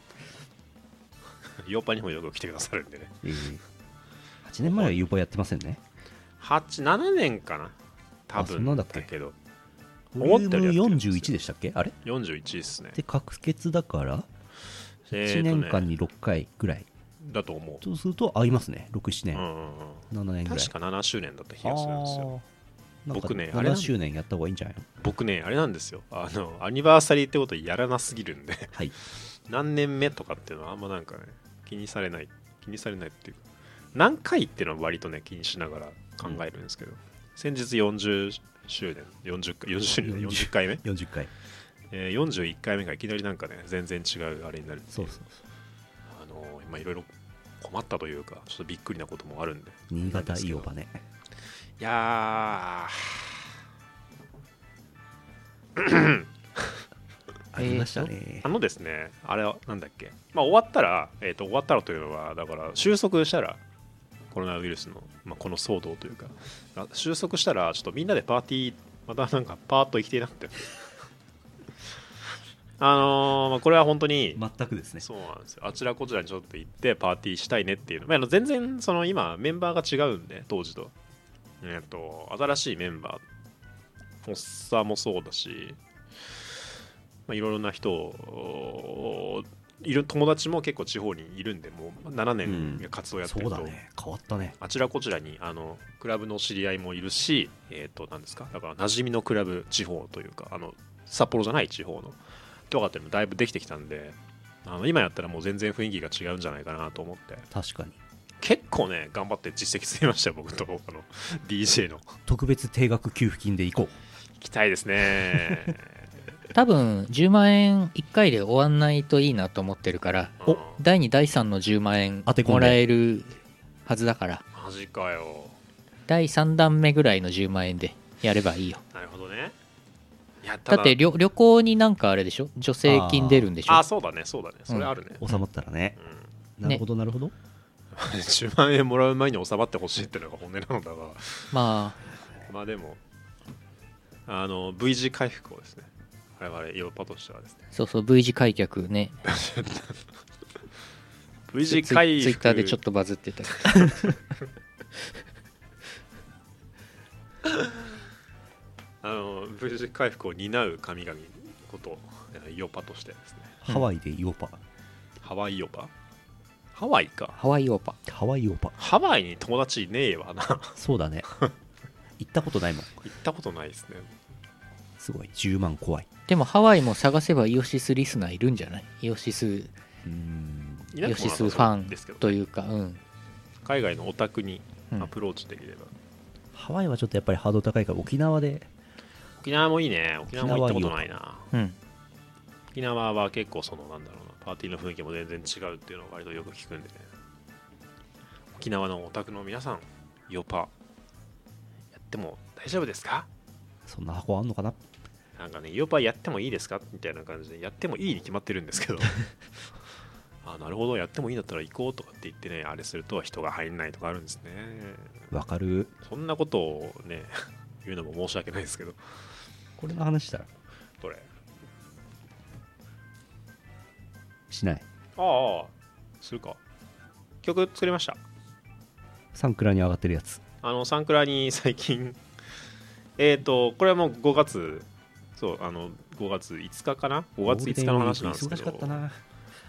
ヨーパにもよく来てくださるんでね。えー8年前はユーポやってませんね。87年かな。多あそん分だなんだったけ？ど。ボ思リュームったよりやってるんですよ。41でしたっけ？あれ？41ですね。で確結だから1えーとね。年間に6回ぐらい、だと思そうすると合いますね。67年、ううんうんうん。7年ぐらい。確か7周年だった気がするんですよ。あー。なんか僕ねあれなん7周年やった方がいいんじゃないの？僕ねあれなんですよ。あのアニバーサリーってことやらなすぎるんで。はい。何年目とかっていうのはあんまなんかね気にされない気にされないっていうか。何回っていうのは割とね気にしながら考えるんですけど、先日40周年40回40周年40 40回目、40回。えー、41回目がいきなりなんかね全然違うあれになるっていそうそうあのー今いろいろ困ったというかちょっとびっくりなこともあるんで。新潟なんですけどイオバね。いや ありましたね。ーあのですねあれはなんだっけ。まあ終わったら、えー、と終わったらというのはだから収束したらコロナウイルスの、まあ、この騒動というかあ収束したらちょっとみんなでパーティーまたなんかパーッと行きてえなって。あのーまあ、これは本当に全くですね。そうなんですよ。あちらこちらにちょっと行ってパーティーしたいねっていうの、まああの、全然その今メンバーが違うんで当時と,、えっと新しいメンバー発作もそうだし、まあ、いろいろな人をいる友達も結構地方にいるんでもう7年活動やってると、そうだね。変わったね。あちらこちらにあのクラブの知り合いもいるし、えっ、と、なんですか、だから馴染みのクラブ地方というか、あの札幌じゃない地方のとかっていうのもだいぶできてきたんで、あの今やったらもう全然雰囲気が違うんじゃないかなと思って、確かに。結構ね、頑張って実績つけましたよ、僕とあの DJ の。特別定額給付金で行こう。行きたいですね。多分10万円1回で終わんないといいなと思ってるからお。第2第3の10万円当て込んで。もらえるはずだから。マジかよ。第3弾目ぐらいの10万円でやればいいよ。なるほどね。いやただって旅旅行になんかあれでしょ？助成金出るんでしょ？あ、そうだね、そうだね、それあるね。収まったらね。うん。なるほどなるほど、10万円もらう前に収まってほしいっていうのが本音なのだが。ままあでも、あの V 字回復をですね、我々、ヨーパとしてはですね、あそうそう V 字開脚ね。V 字ツイ回復、ツイッターでちょっとバズってた あの V 字回復を担う神々こと、えーヨーパとしてですね、ハワイでヨーパ。ハワイヨーパ？ハワイか。ハワイオーパ。ハワイヨーパ。ハワイに友達いねえわな。行そうだね。行ったことないもん。ったことないですね。すごい。10万怖いでもハワイも探せばイオシスリスナーいるんじゃない？イオシスイオシスファンですけど、というかう。ん。海外のオタクにうんアプローチできれば。ハワイはちょっとやっぱりハードル高いから沖縄で沖縄もいいね。沖縄も行ったことないな。うん。沖縄は結構そのなんだろうな。パーティーの雰囲気も全然違うっていうのを割とよく聞くんでね。沖縄のお宅の皆さんヨパ。やっても大丈夫ですか？そんな箱あんのかな？なんかねヨパやってもいいですか？みたいな感じでやってもいいに決まってるんですけど。あなるほどやってもいいんだったら行こうとかって言ってねあれすると人が入んないとかあるんですね。わかる。そんなことをね言うのも申し訳ないですけど。これの話したら？どれ？しない。ああするか。曲作りました。サンクラに上がってるやつ。あのサンクラに最近えっ、とこれはもう5月そうあの5月5日かな？5月5日の話なんですけど。忙しかったな。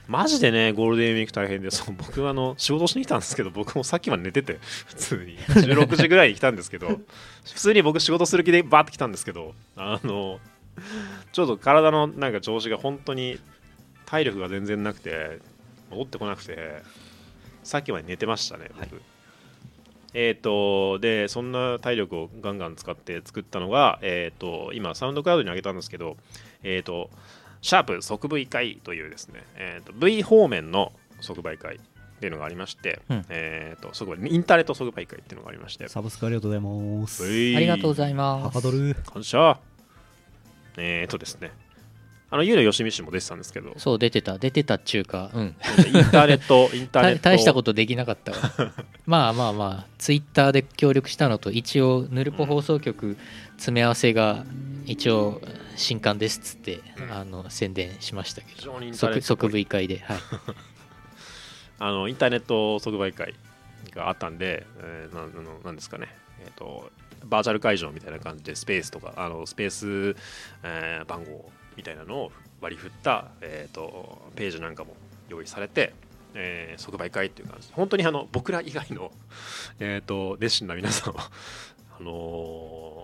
マジでねゴールデンウィーク大変でそう僕はあの仕事しに来たんですけど僕もさっきまで寝てて普通に。16時ぐらいに来たんですけど普通に僕仕事する気でバーって来たんですけどあのちょっと体のなんか調子が本当に体力が全然なくて戻ってこなくてさっきまで寝てましたね僕、はいえっ、とでそんな体力をガンガン使って作ったのがえっ、と今サウンドクラウドに上げたんですけどえっ、とシャープ即 V 会というですね、えー、と V 方面の即売会っていうのがありまして、うん。えー、と即売インターネット即売会っていうのがありまして、サブスクありがとうございます。ありがとうございます。はかどる。感謝。えっ、とですねあの、ゆうのよしみ氏も出てたんですけど、そう出てた。出てたっちゅうかうん。インターネット、インターネット、た大したことできなかったわ。まあまあまあツイッターで協力したのと一応ヌルポ放送局詰め合わせが一応新刊ですっつって、うん。あの宣伝しましたけ非ど常にインターネッ即即トっぽい。V 会で、はい、あのインターネット即売会があったんで、えーななんですかね、えーと、バーチャル会場みたいな感じでスペースとか、あのスペース、えー番号みたいなのを割り振った、えー、とページなんかも用意されて、えー即売会っていう感じ。で、本当にあの僕ら以外の、えー、と熱心な皆さんはあの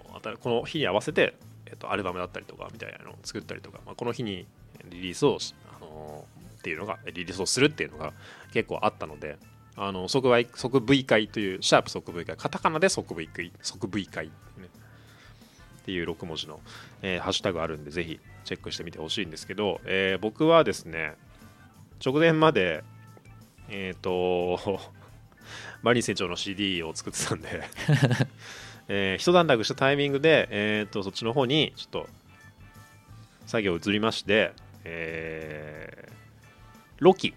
ーこの日に合わせて、えー、とアルバムだったりとかみたいなのを作ったりとか、まあ、この日にリリースを、あのーっていうのがリリースをするっていうのが結構あったのであの即 V, 即 v 会というシャープ即 V 会カタカナで即 V 会即 V 会、ね、っていう6文字の、えーハッシュタグあるんでぜひチェックしてみてほしいんですけど、えー僕はですね直前までえっ、と マリン船長の CD を作ってたんで、えー一段落したタイミングで、えー、とそっちの方にちょっと作業移りまして、えーロキ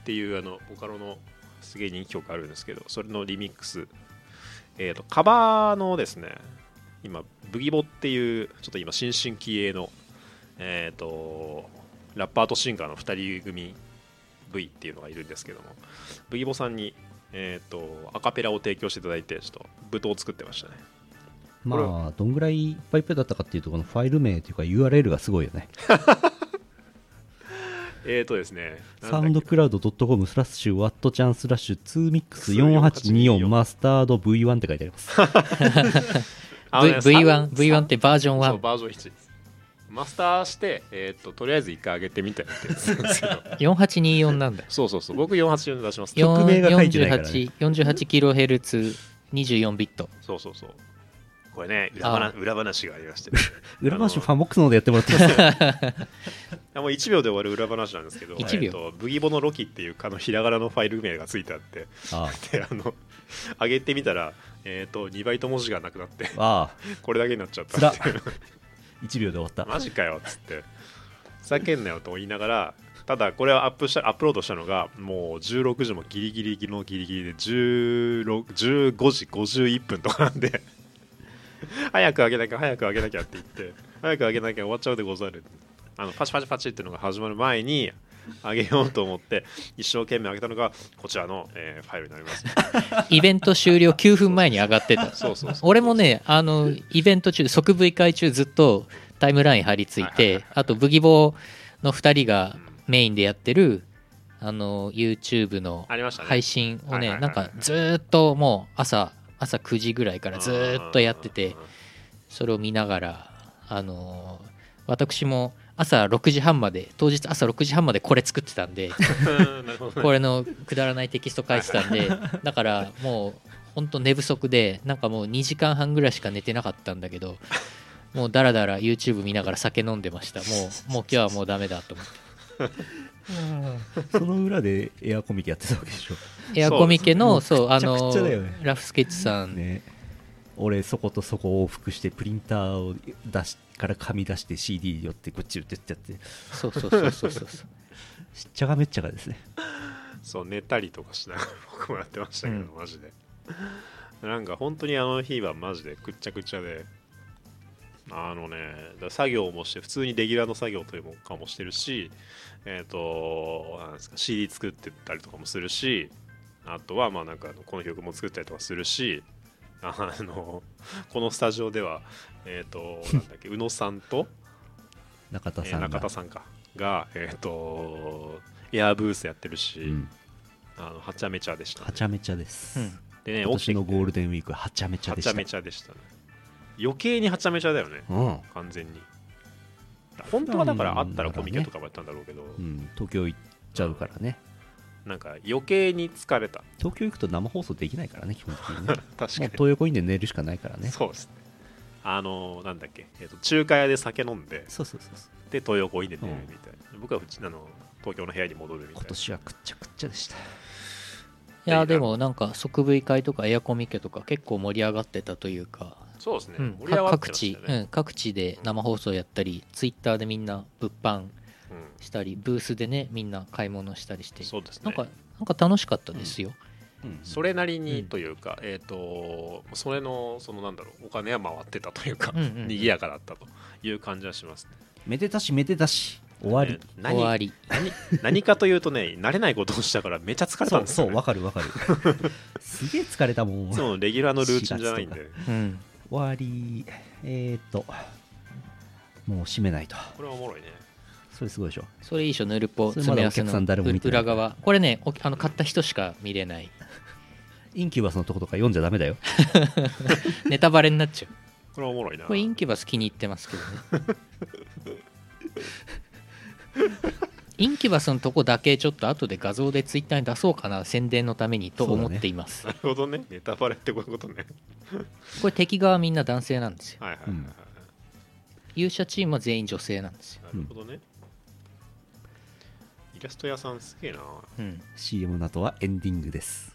っていうあのボカロのすげえ人気曲あるんですけどそれのリミックス、えー、とカバーのですね今ブギボっていうちょっと今新進気鋭の、えっ、とラッパーとシンガーの2人組 V っていうのがいるんですけどもブギボさんに、えー、とアカペラを提供していただいてちょっと舞踏を作ってましたね。まあどんぐらいいっぱいいっぱいだったかっていうとこのファイル名というか URL がすごいよね えーとですねサウンドクラウド .com スラッシュワットチャンスラッシュ 2mix4824 マスタード V1 って書いてあります。あのね V- V1 サウン V1 ってバージョン1そうバージョン1です。マスターして、えー、ととりあえず1回上げてみたいなってやつなんですけど。4824なんだ。そうそうそう。僕48で出します。曲名が書いてないからね。48kHz24 ビット。そうそうそうこれね裏話裏話がありまして、ね、裏話ファンボックスの方でやってもらってます もう1秒で終わる裏話なんですけど、1秒。えーとブギボのロキっていうあのひらがなのファイル名がついてあって。あ であの上げてみたら、えー、と2バイト文字がなくなってああ。これだけになっちゃったっていう。あ1秒で終わった。マジかよっつって。ふざけんなよと言いながらただこれをアップしたアップロードしたのがもう16時もギリギリのギリギリで16 15時51分とかなんで 早く上げなきゃ早く上げなきゃって言って早く上げなきゃ終わっちゃうでござる。あのパチパチパチっていうのが始まる前に上げようと思って一生懸命上げたのがこちらの、えーファイルになります。イベント終了9分前に上がってた。そうそう俺もねあのイベント中即 V 会中ずっとタイムライン張り付いてあとブギボーの2人がメインでやってるあの YouTube のありましたね。配信をはいねなんかずーっともう朝朝9時ぐらいからずーっとやっててそれを見ながらあの私も朝6時半まで当日朝6時半までこれ作ってたんで これのくだらないテキスト書いてたんで だからもう本当寝不足でなんかもう2時間半ぐらいしか寝てなかったんだけどもうだらだら YouTube 見ながら酒飲んでました。もうもう今日はもうダメだと思ってその裏でエアコミケやってたわけでしょ。エアコミケのそう。あのラフスケッチさん、ね。俺そことそこ往復してプリンターを出しから紙出して CD 寄ってこっち打ってってやって。そうそうそうそうそう しっちゃがめっちゃがですね。そう寝たりとかしながら 僕もやってましたけど、うん。マジで。なんか本当にあの日はマジでくっちゃくちゃであのね作業もして普通にレギュラーの作業というかもしてるしえっ、となんですか CD 作ってたりとかもするしあとはまあなんかこの曲も作ったりとかするしあのこのスタジオではえっ、となんだっけ 宇野さんとえー中田さんが、中田さんかがえっ、とエアブースやってるし、うん、あのはちゃめちゃでした、はちゃめちゃです、うん。でね今年のゴールデデンウィークはちゃめちゃでした。はちゃめちゃでしたね。余計にはちゃめちゃだよね。うん。完全に本当はだからあったらコミケとかもやったんだろうけど、うん、東京行っちゃうからね。なんか余計に疲れた。東京行くと生放送できないからね基本的にね。確かもうに東横インで寝るしかないからね。そうですね。あのなんだっけ、えー、と中華屋で酒飲んでそうそうそうそう。で東横インで寝るみたいな、僕はうちあの東京の部屋に戻るみたいな。今年はくっちゃくっちゃでした。いやでもなんか即 V 会とかエアコミケとか結構盛り上がってたというか、そうですね、うん。盛り上がって各地ましたよ、ねうん、各地で生放送やったりツイッターでみんな物販うん。したりブースでねみんな買い物したりしてそうですね。なんかなんか楽しかったですよ、それなりうんにというか、えっ、とそれのそのなんだろうお金は回ってたというか、うんうん賑やかだったという感じはしますね。めでたしめでたし。終わり、終わり。何何かというとね慣れないことをしたからめちゃ疲れたそうんですよ、ね、そうわかるわかる。すげえ疲れたもんいつものレギュラーのルーチンじゃないん4でうん終わり。えー、っともう閉めないと。これはおもろいね。それすごいでしょ。それいいでしょヌルポ詰め合わせお客さん誰も見てない。裏側。これねおあの買った人しか見れない。インキュバスのとことか読んじゃダメだよ。ネタバレになっちゃう。これはおもろいな。これインキュバス気に入ってますけどね インキュバスのとこだけちょっと後で画像でツイッターに出そうかな宣伝のためにと思っています、なるほどね。ネタバレってこういうことね。これ敵側みんな男性なんですよ。はいはいはい、勇者チームは全員女性なんですよ、なるほどね、イラスト屋さんすげえな。うん、CM の後はエンディングです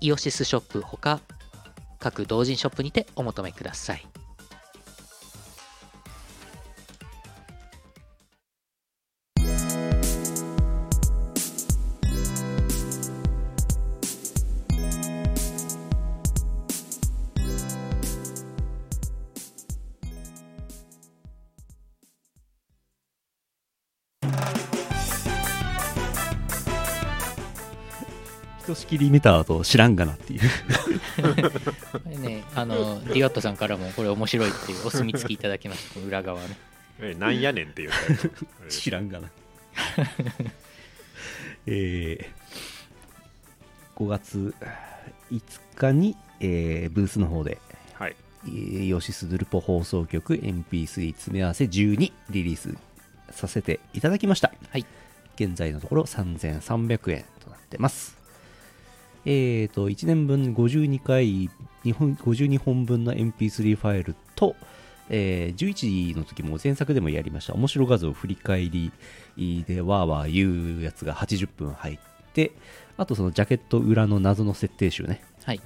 イオシスショップほか各同人ショップにてお求めください。しきり見た後知らんがなっていう。これねあのディワットさんからもこれ面白いっていうお墨付きいただきました裏側ね。えなんやねんっていう。知らんがな。えー、5月5日に、えーブースの方ではい。えーヨシスヌルポ放送局 MP3 詰め合わせ12リリースさせていただきました。はい。現在のところ3300円となってます。えーと、1年分52回、日本52本分の MP3 ファイルと、えー11時の時も前作でもやりました。面白画像振り返りでわーわー言うやつが80分入ってあとそのジャケット裏の謎の設定集ね。はい。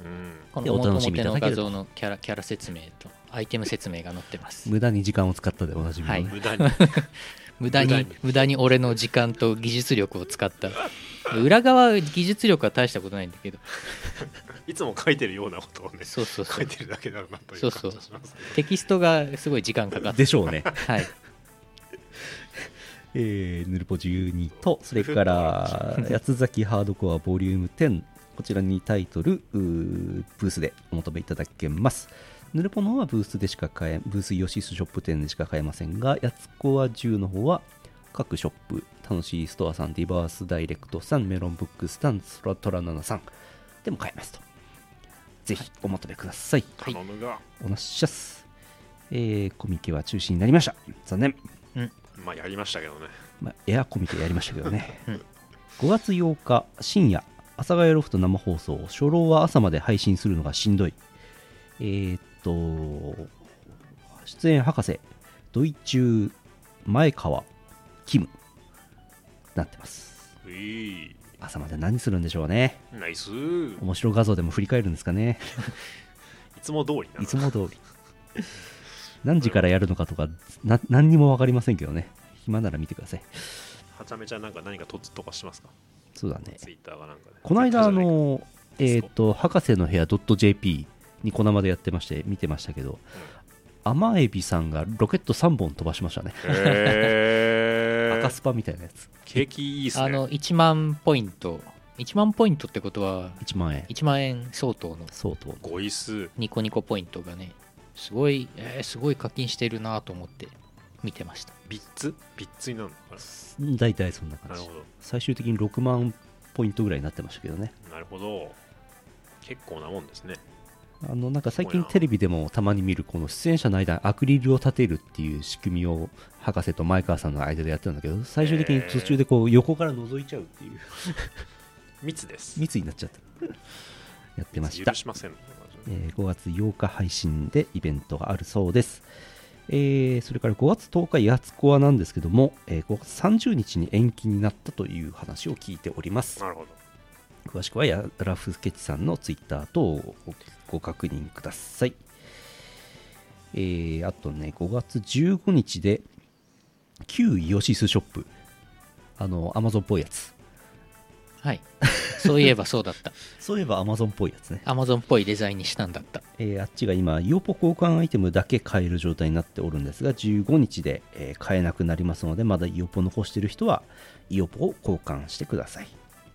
うん。でこの表お楽しみいたのだけると画像のキャラキャラ説明とアイテム説明が載ってます。無駄に時間を使ったでおなじみの。ね、は い無駄に。無駄に無駄に俺の時間と技術力を使った裏側技術力は大したことないんだけど。いつも書いてるようなことをねそうそうそう。書いてるだけだなというそうそう。感じがしますテキストがすごい時間かかって。でしょうね。はい。えー、ヌルポ12と、それから、八つ崎ハードコアボリューム10、こちらにタイトル、ブースでお求めいただけます。ヌルポの方はブースでしか買え、ブースイオシスショップ店でしか買えませんが、八つコア10の方は、各ショップ、楽しいストアさん、ディバースダイレクトさん、メロンブックスタン、ソラトラナナさんでも買えますと。ぜひお求めください。はい頼むがおなっしゃす。えー、コミケは中止になりました。残念。まあやりましたけどねまあ、エアコミケやりましたけどね、うん5月8日深夜阿佐ヶ谷ロフト生放送初老は朝まで配信するのがしんどいえー、っと出演博士ドイチュー前川キムなってます。うい。朝まで何するんでしょうね。ナイス。い面白画像でも振り返るんですかね。つも通りな。いつも通り。何時からやるのかとかな何にも分かりませんけどね。暇なら見てください。はちゃめちゃなんか何か突とかしますか？そうだね。ツイッターがなんかで。この間、あの、えっ、と、博士の部屋 .jp にこのまでやってまして、見てましたけど、甘エビさんがロケット3本飛ばしましたね。赤スパみたいなやつ。景気いいっすね。あの1万ポイント。1万ポイントってことは1万円。1万円相当の。相当。ごい数ニコニコポイントがねすごい、えーすごい課金してるなと思って見てました。ビッツ？ビッツになるのか大体そんな感じ。ななるほ。最終的に6万ポイントぐらいになってましたけどね。どなるほど。結構なもんですね。あの、なんか最近テレビでもたまに見る、この出演者の間にアクリルを立てるっていう仕組みを博士と前川さんの間でやってるんだけど、最終的に途中でこう横から覗いちゃうっていう 密です密になっちゃった。やってました許。しませんえー5月8日配信でイベントがあるそうです。えーそれから5月10日、やつこわなんですけども、えー5月30日に延期になったという話を聞いております。なるほど詳しくはやラフスケッチさんのツイッター等をごご確認ください。えーあとね、5月15日で、旧イオシスショップ、あの、アマゾンっぽいやつ。はいそういえばそうだった そういえばアマゾンっぽいやつね。アマゾンっぽいデザインにしたんだったえーあっちが今、イオポ交換アイテムだけ買える状態になっておるんですが、15日で、えー買えなくなりますので、まだイオポ残してる人は、イオポを交換してください。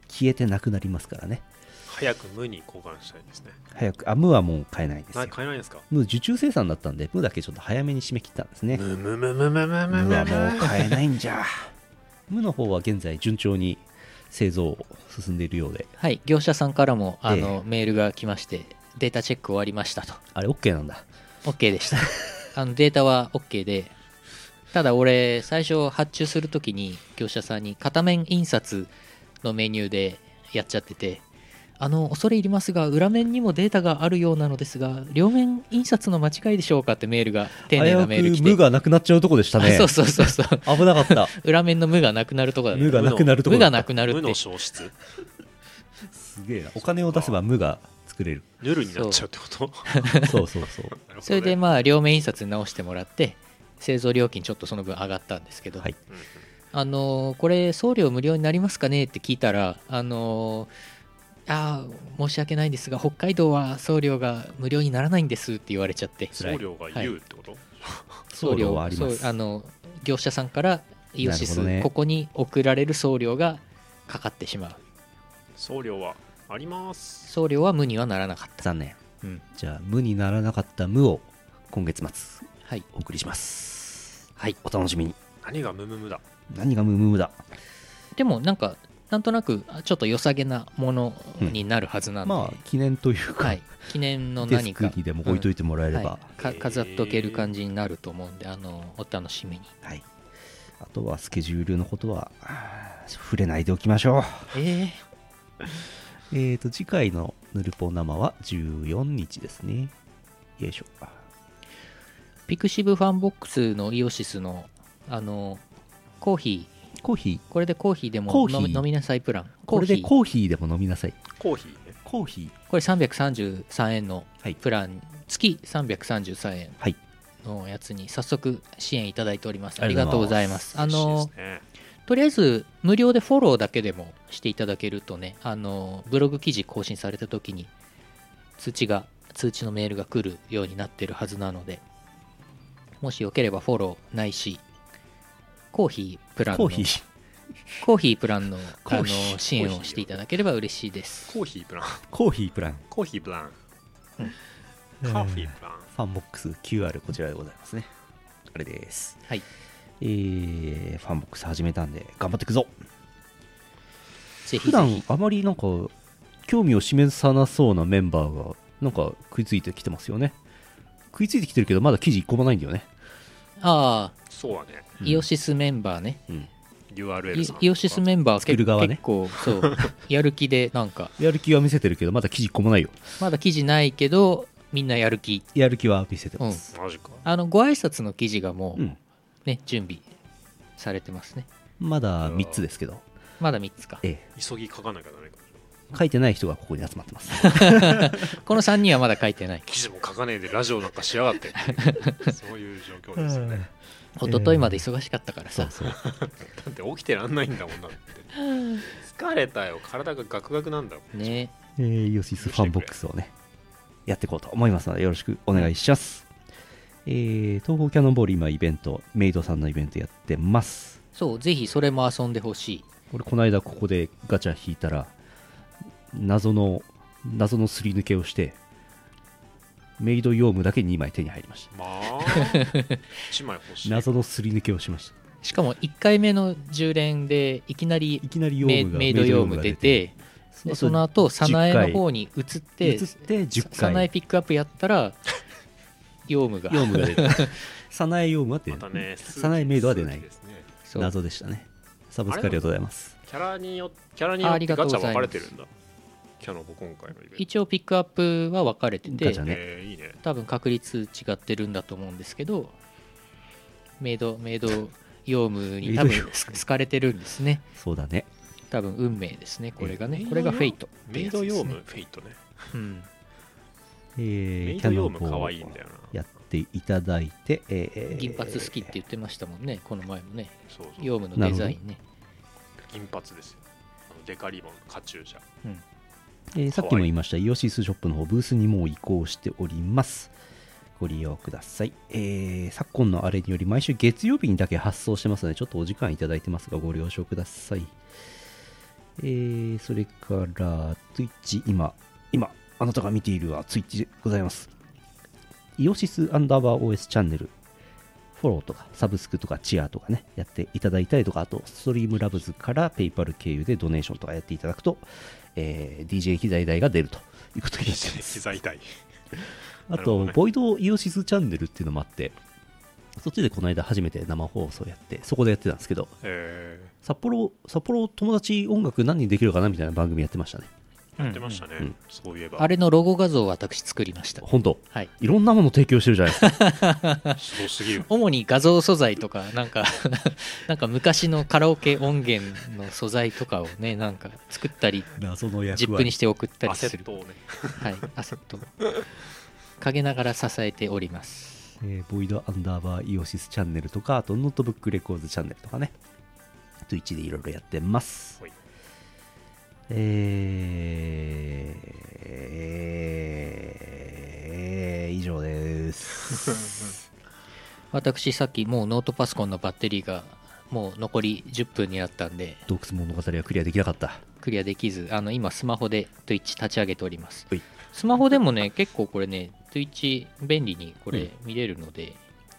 消えてなくなりますからね。早く無に交換したいですね早く、あ、ムはもう買えないんですなよ。買えないんですか？ム受注生産だったんで、ムだけちょっと早めに締め切ったんですね。むむむむむむむムはもう買えないんじゃ。ムの方は現在順調に製造進んでいるようで、はい業者さんからもあの、えメールが来ましてデータチェック終わりましたとあれ OK なんだ。OK でした あのデータは OK でただ俺最初発注するときに業者さんに片面印刷のメニューでやっちゃっててあの恐れ入りますが裏面にもデータがあるようなのですが両面印刷の間違いでしょうかってメールが丁寧なメール来て。無がなくなっちゃうとこでしたねそうそうそうそう。危なかった。裏面の無がなくなるとこだね無がなくなるとこ無がなくなる無のって。消失すげえな。お金を出せば無が作れる。ヌルになっちゃうってこと？そう。そうそうそれでまあ両面印刷に直してもらって製造料金ちょっとその分上がったんですけど、はい。あのーこれ送料無料になりますかねって聞いたらあのーあー申し訳ないんですが北海道は送料が無料にならないんですって言われちゃって。送料が言うってこと、送料はあります。そうあの業者さんからイオシス、ね。ここに送られる送料がかかってしまう。送料はあります。送料は無にはならなかった、残念。うん。じゃあ無にならなかった無を今月末はい、お送りします。はいお楽しみに。何がムムムだ？何が無無無だ？でもなんかなんとなくちょっと良さげなものになるはずなんで、まあ記念というか、はい、記念の何か。クにでも置いといてもらえれば、はい。か飾っとける感じになると思うんであのお楽しみに。はい、あとはスケジュールのことは触れないでおきましょう。え えーと次回のぬるぽ生は14日ですね。よいしょ。ー、ピクシブファンボックスのイオシスのあのコーヒーコーヒー。これでコーヒーでもコーヒー。飲みなさいプラン。これでコーヒー。でも飲みなさい。コーヒー。ねコーヒー。これ333円のはい。プラン、月333円はい。のやつに早速支援いただいております。あありがとうございます。あのとりあえず無料でフォローだけでもしていただけるとねあのブログ記事更新された時に通知が通知のメールが来るようになってるはずなのでもしよければフォローないしコーヒープランのコーヒー。コーヒープランのあーヒー。支援をしていただければ嬉しいです。コーヒープラン。コーヒープラン。コーヒープラン。うん。カーフィープラン。ファンボックス QR こちらでございますね。あれです。はい。えー、ファンボックス始めたんで頑張っていくぞ。ぜひ普段ぜひあまりなんか興味を示さなそうなメンバーがなんか食いついてきてますよね。食いついてきてるけどまだ記事1個もないんだよね。ああそうはね。うんイオシスメンバーね、うん。URL イさん。イオシスメンバー作る側ね。結構そう。やる気でなんか。やる気は見せてるけどまだ記事1個もないよ。まだ記事ないけどみんなやる気。やる気は見せてます。マジか。あのご挨拶の記事がもう、うん。ね準備されてますね。まだ3つですけど。まだ3つか。え急ぎ書かなきゃダメかえ書いてない人がここに集まってます。この3人はまだ書いてない。記事も書かねえでラジオなんかしやがって。そういう状況ですよね一昨日まで忙しかったからさ、そうそう。だって起きてらんないんだもんだって。疲れたよ。体がガクガクなんだもん。ね。えー、イオシスファンボックスをねやっていこうと思いますのでよろしくお願いします、えー、東方キャノンボール今イベントメイドさんのイベントやってます。そうぜひそれも遊んでほしい。俺この間ここでガチャ引いたら謎の謎のすり抜けをしてメイド妖夢だけ2枚手に入りました。まあ。1枚欲しい。謎のすり抜けをしましたしかも1回目の10連でいきなりいきなり用メイド用務出てでその後早苗の方に移って移って10早苗回ピックアップやったら用務が。用務が出て。早苗用務は出またね早苗メイドは出ない。ですね。そう。謎でしたね。サブスクありがとうございます。キャラによキャラによあありってがとうございますガチャ分かれてるんだキャノコ今回のイベント。一応ピックアップは分かれててガチャね。えーいいね。多分確率違ってるんだと思うんですけどメイドメイド用務に多メイド用分す好かれてるんですね。そうだね。多分運命ですねこれがね。これがフェイトメイド用務フェイトね。うん。えー、メイキャノンボ務可ー愛いんだよな。やっていただいて、えー銀髪好きって言ってましたもんねこの前もね。そうそう。用務のデザインね。銀髪ですよ。あのデカリボンカチューシャえーさっきも言いましたイオシスショップの方ブースにもう移行しております。ご利用ください、えー昨今のあれにより毎週月曜日にだけ発送してますのでちょっとお時間いただいてますがご了承ください。えーそれから Twitch 今今あなたが見ているは Twitch でございます。イオシスアンダーバー OS チャンネル。フォローとかサブスクとかチアとかねやっていただいたりとかあとストリームラブズからペイパル経由でドネーションとかやっていただくと、えー DJ 機材代が出るということになってます。機材代 あと、ね。ボイドイオシスチャンネルっていうのもあってそっちでこの間初めて生放送やってそこでやってたんですけどえ札幌札幌友達音楽何人できるかなみたいな番組やってましたねやってましたね、うん。そういえば。あれのロゴ画像を私作りました。本当。はい。いろんなもの提供してるじゃないですか。すごすぎる。主に画像素材とかなんか なんか昔のカラオケ音源の素材とかをねなんか作ったり謎の役 zip にして送ったアりする。セットをね。はい。アセット。陰ながら支えております。えー void アンダーバーイオシスチャンネルとかあとノートブックレコーズチャンネルとかね。Twitch でいろいろやってます。はいえー、えー以上です。私さっきもうノートパソコンのバッテリーがもう残り10分になったんで洞窟物語はクリアできなかった。クリアできずあの今スマホで Twitch 立ち上げております。はい。スマホでもね結構これね Twitch 便利にこうん。れ見れるので、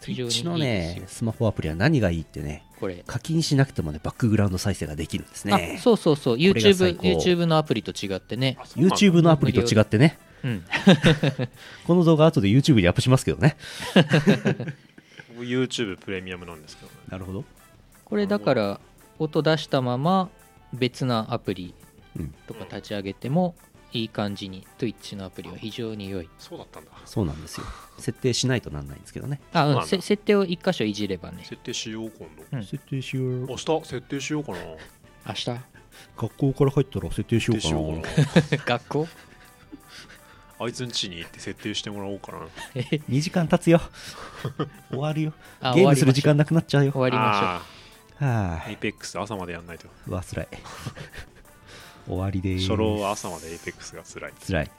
非常にい Twitch いのですよ、ねスマホアプリは何がいいってねこれ。課金しなくてもねバックグラウンド再生ができるんですね。あそうそうそう。YouTube, 高。YouTube のアプリと違ってね。YouTube のアプリと違ってね。うん。この動画後で YouTube にアップしますけどね。僕 YouTube プレミアムなんですけどね。なるほど。これだから音出したまま別なアプリうん。とか立ち上げてもいい感じに Twitch のアプリは非常に良い。そうだったんだ。そうなんですよ。設定しないとなんないんですけどね。あ、うん、せ設定を一箇所いじればね。設定しよう今度、うん。設定しよう。明日？設定しようかな。明日？学校から入ったら設定しようかな。学校？あいつん家に行って設定してもらおうかな。2時間経つよ。終わるよ。あゲームする時間終なくなっちゃうよ。わりまあはー Apex 朝までやんないと。あわつらい終わりでーす。初老は朝まで Apex が辛い。つらい。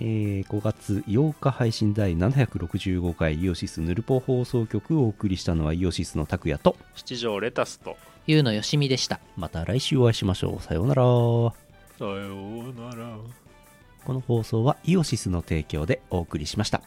えー5月8日配信第765回イオシスヌルポ放送局をお送りしたのはイオシスの拓也と七条レタスと夕野ヨシミでした。また来週お会いしましょう。さようなら。さようなら。この放送はイオシスの提供でお送りしました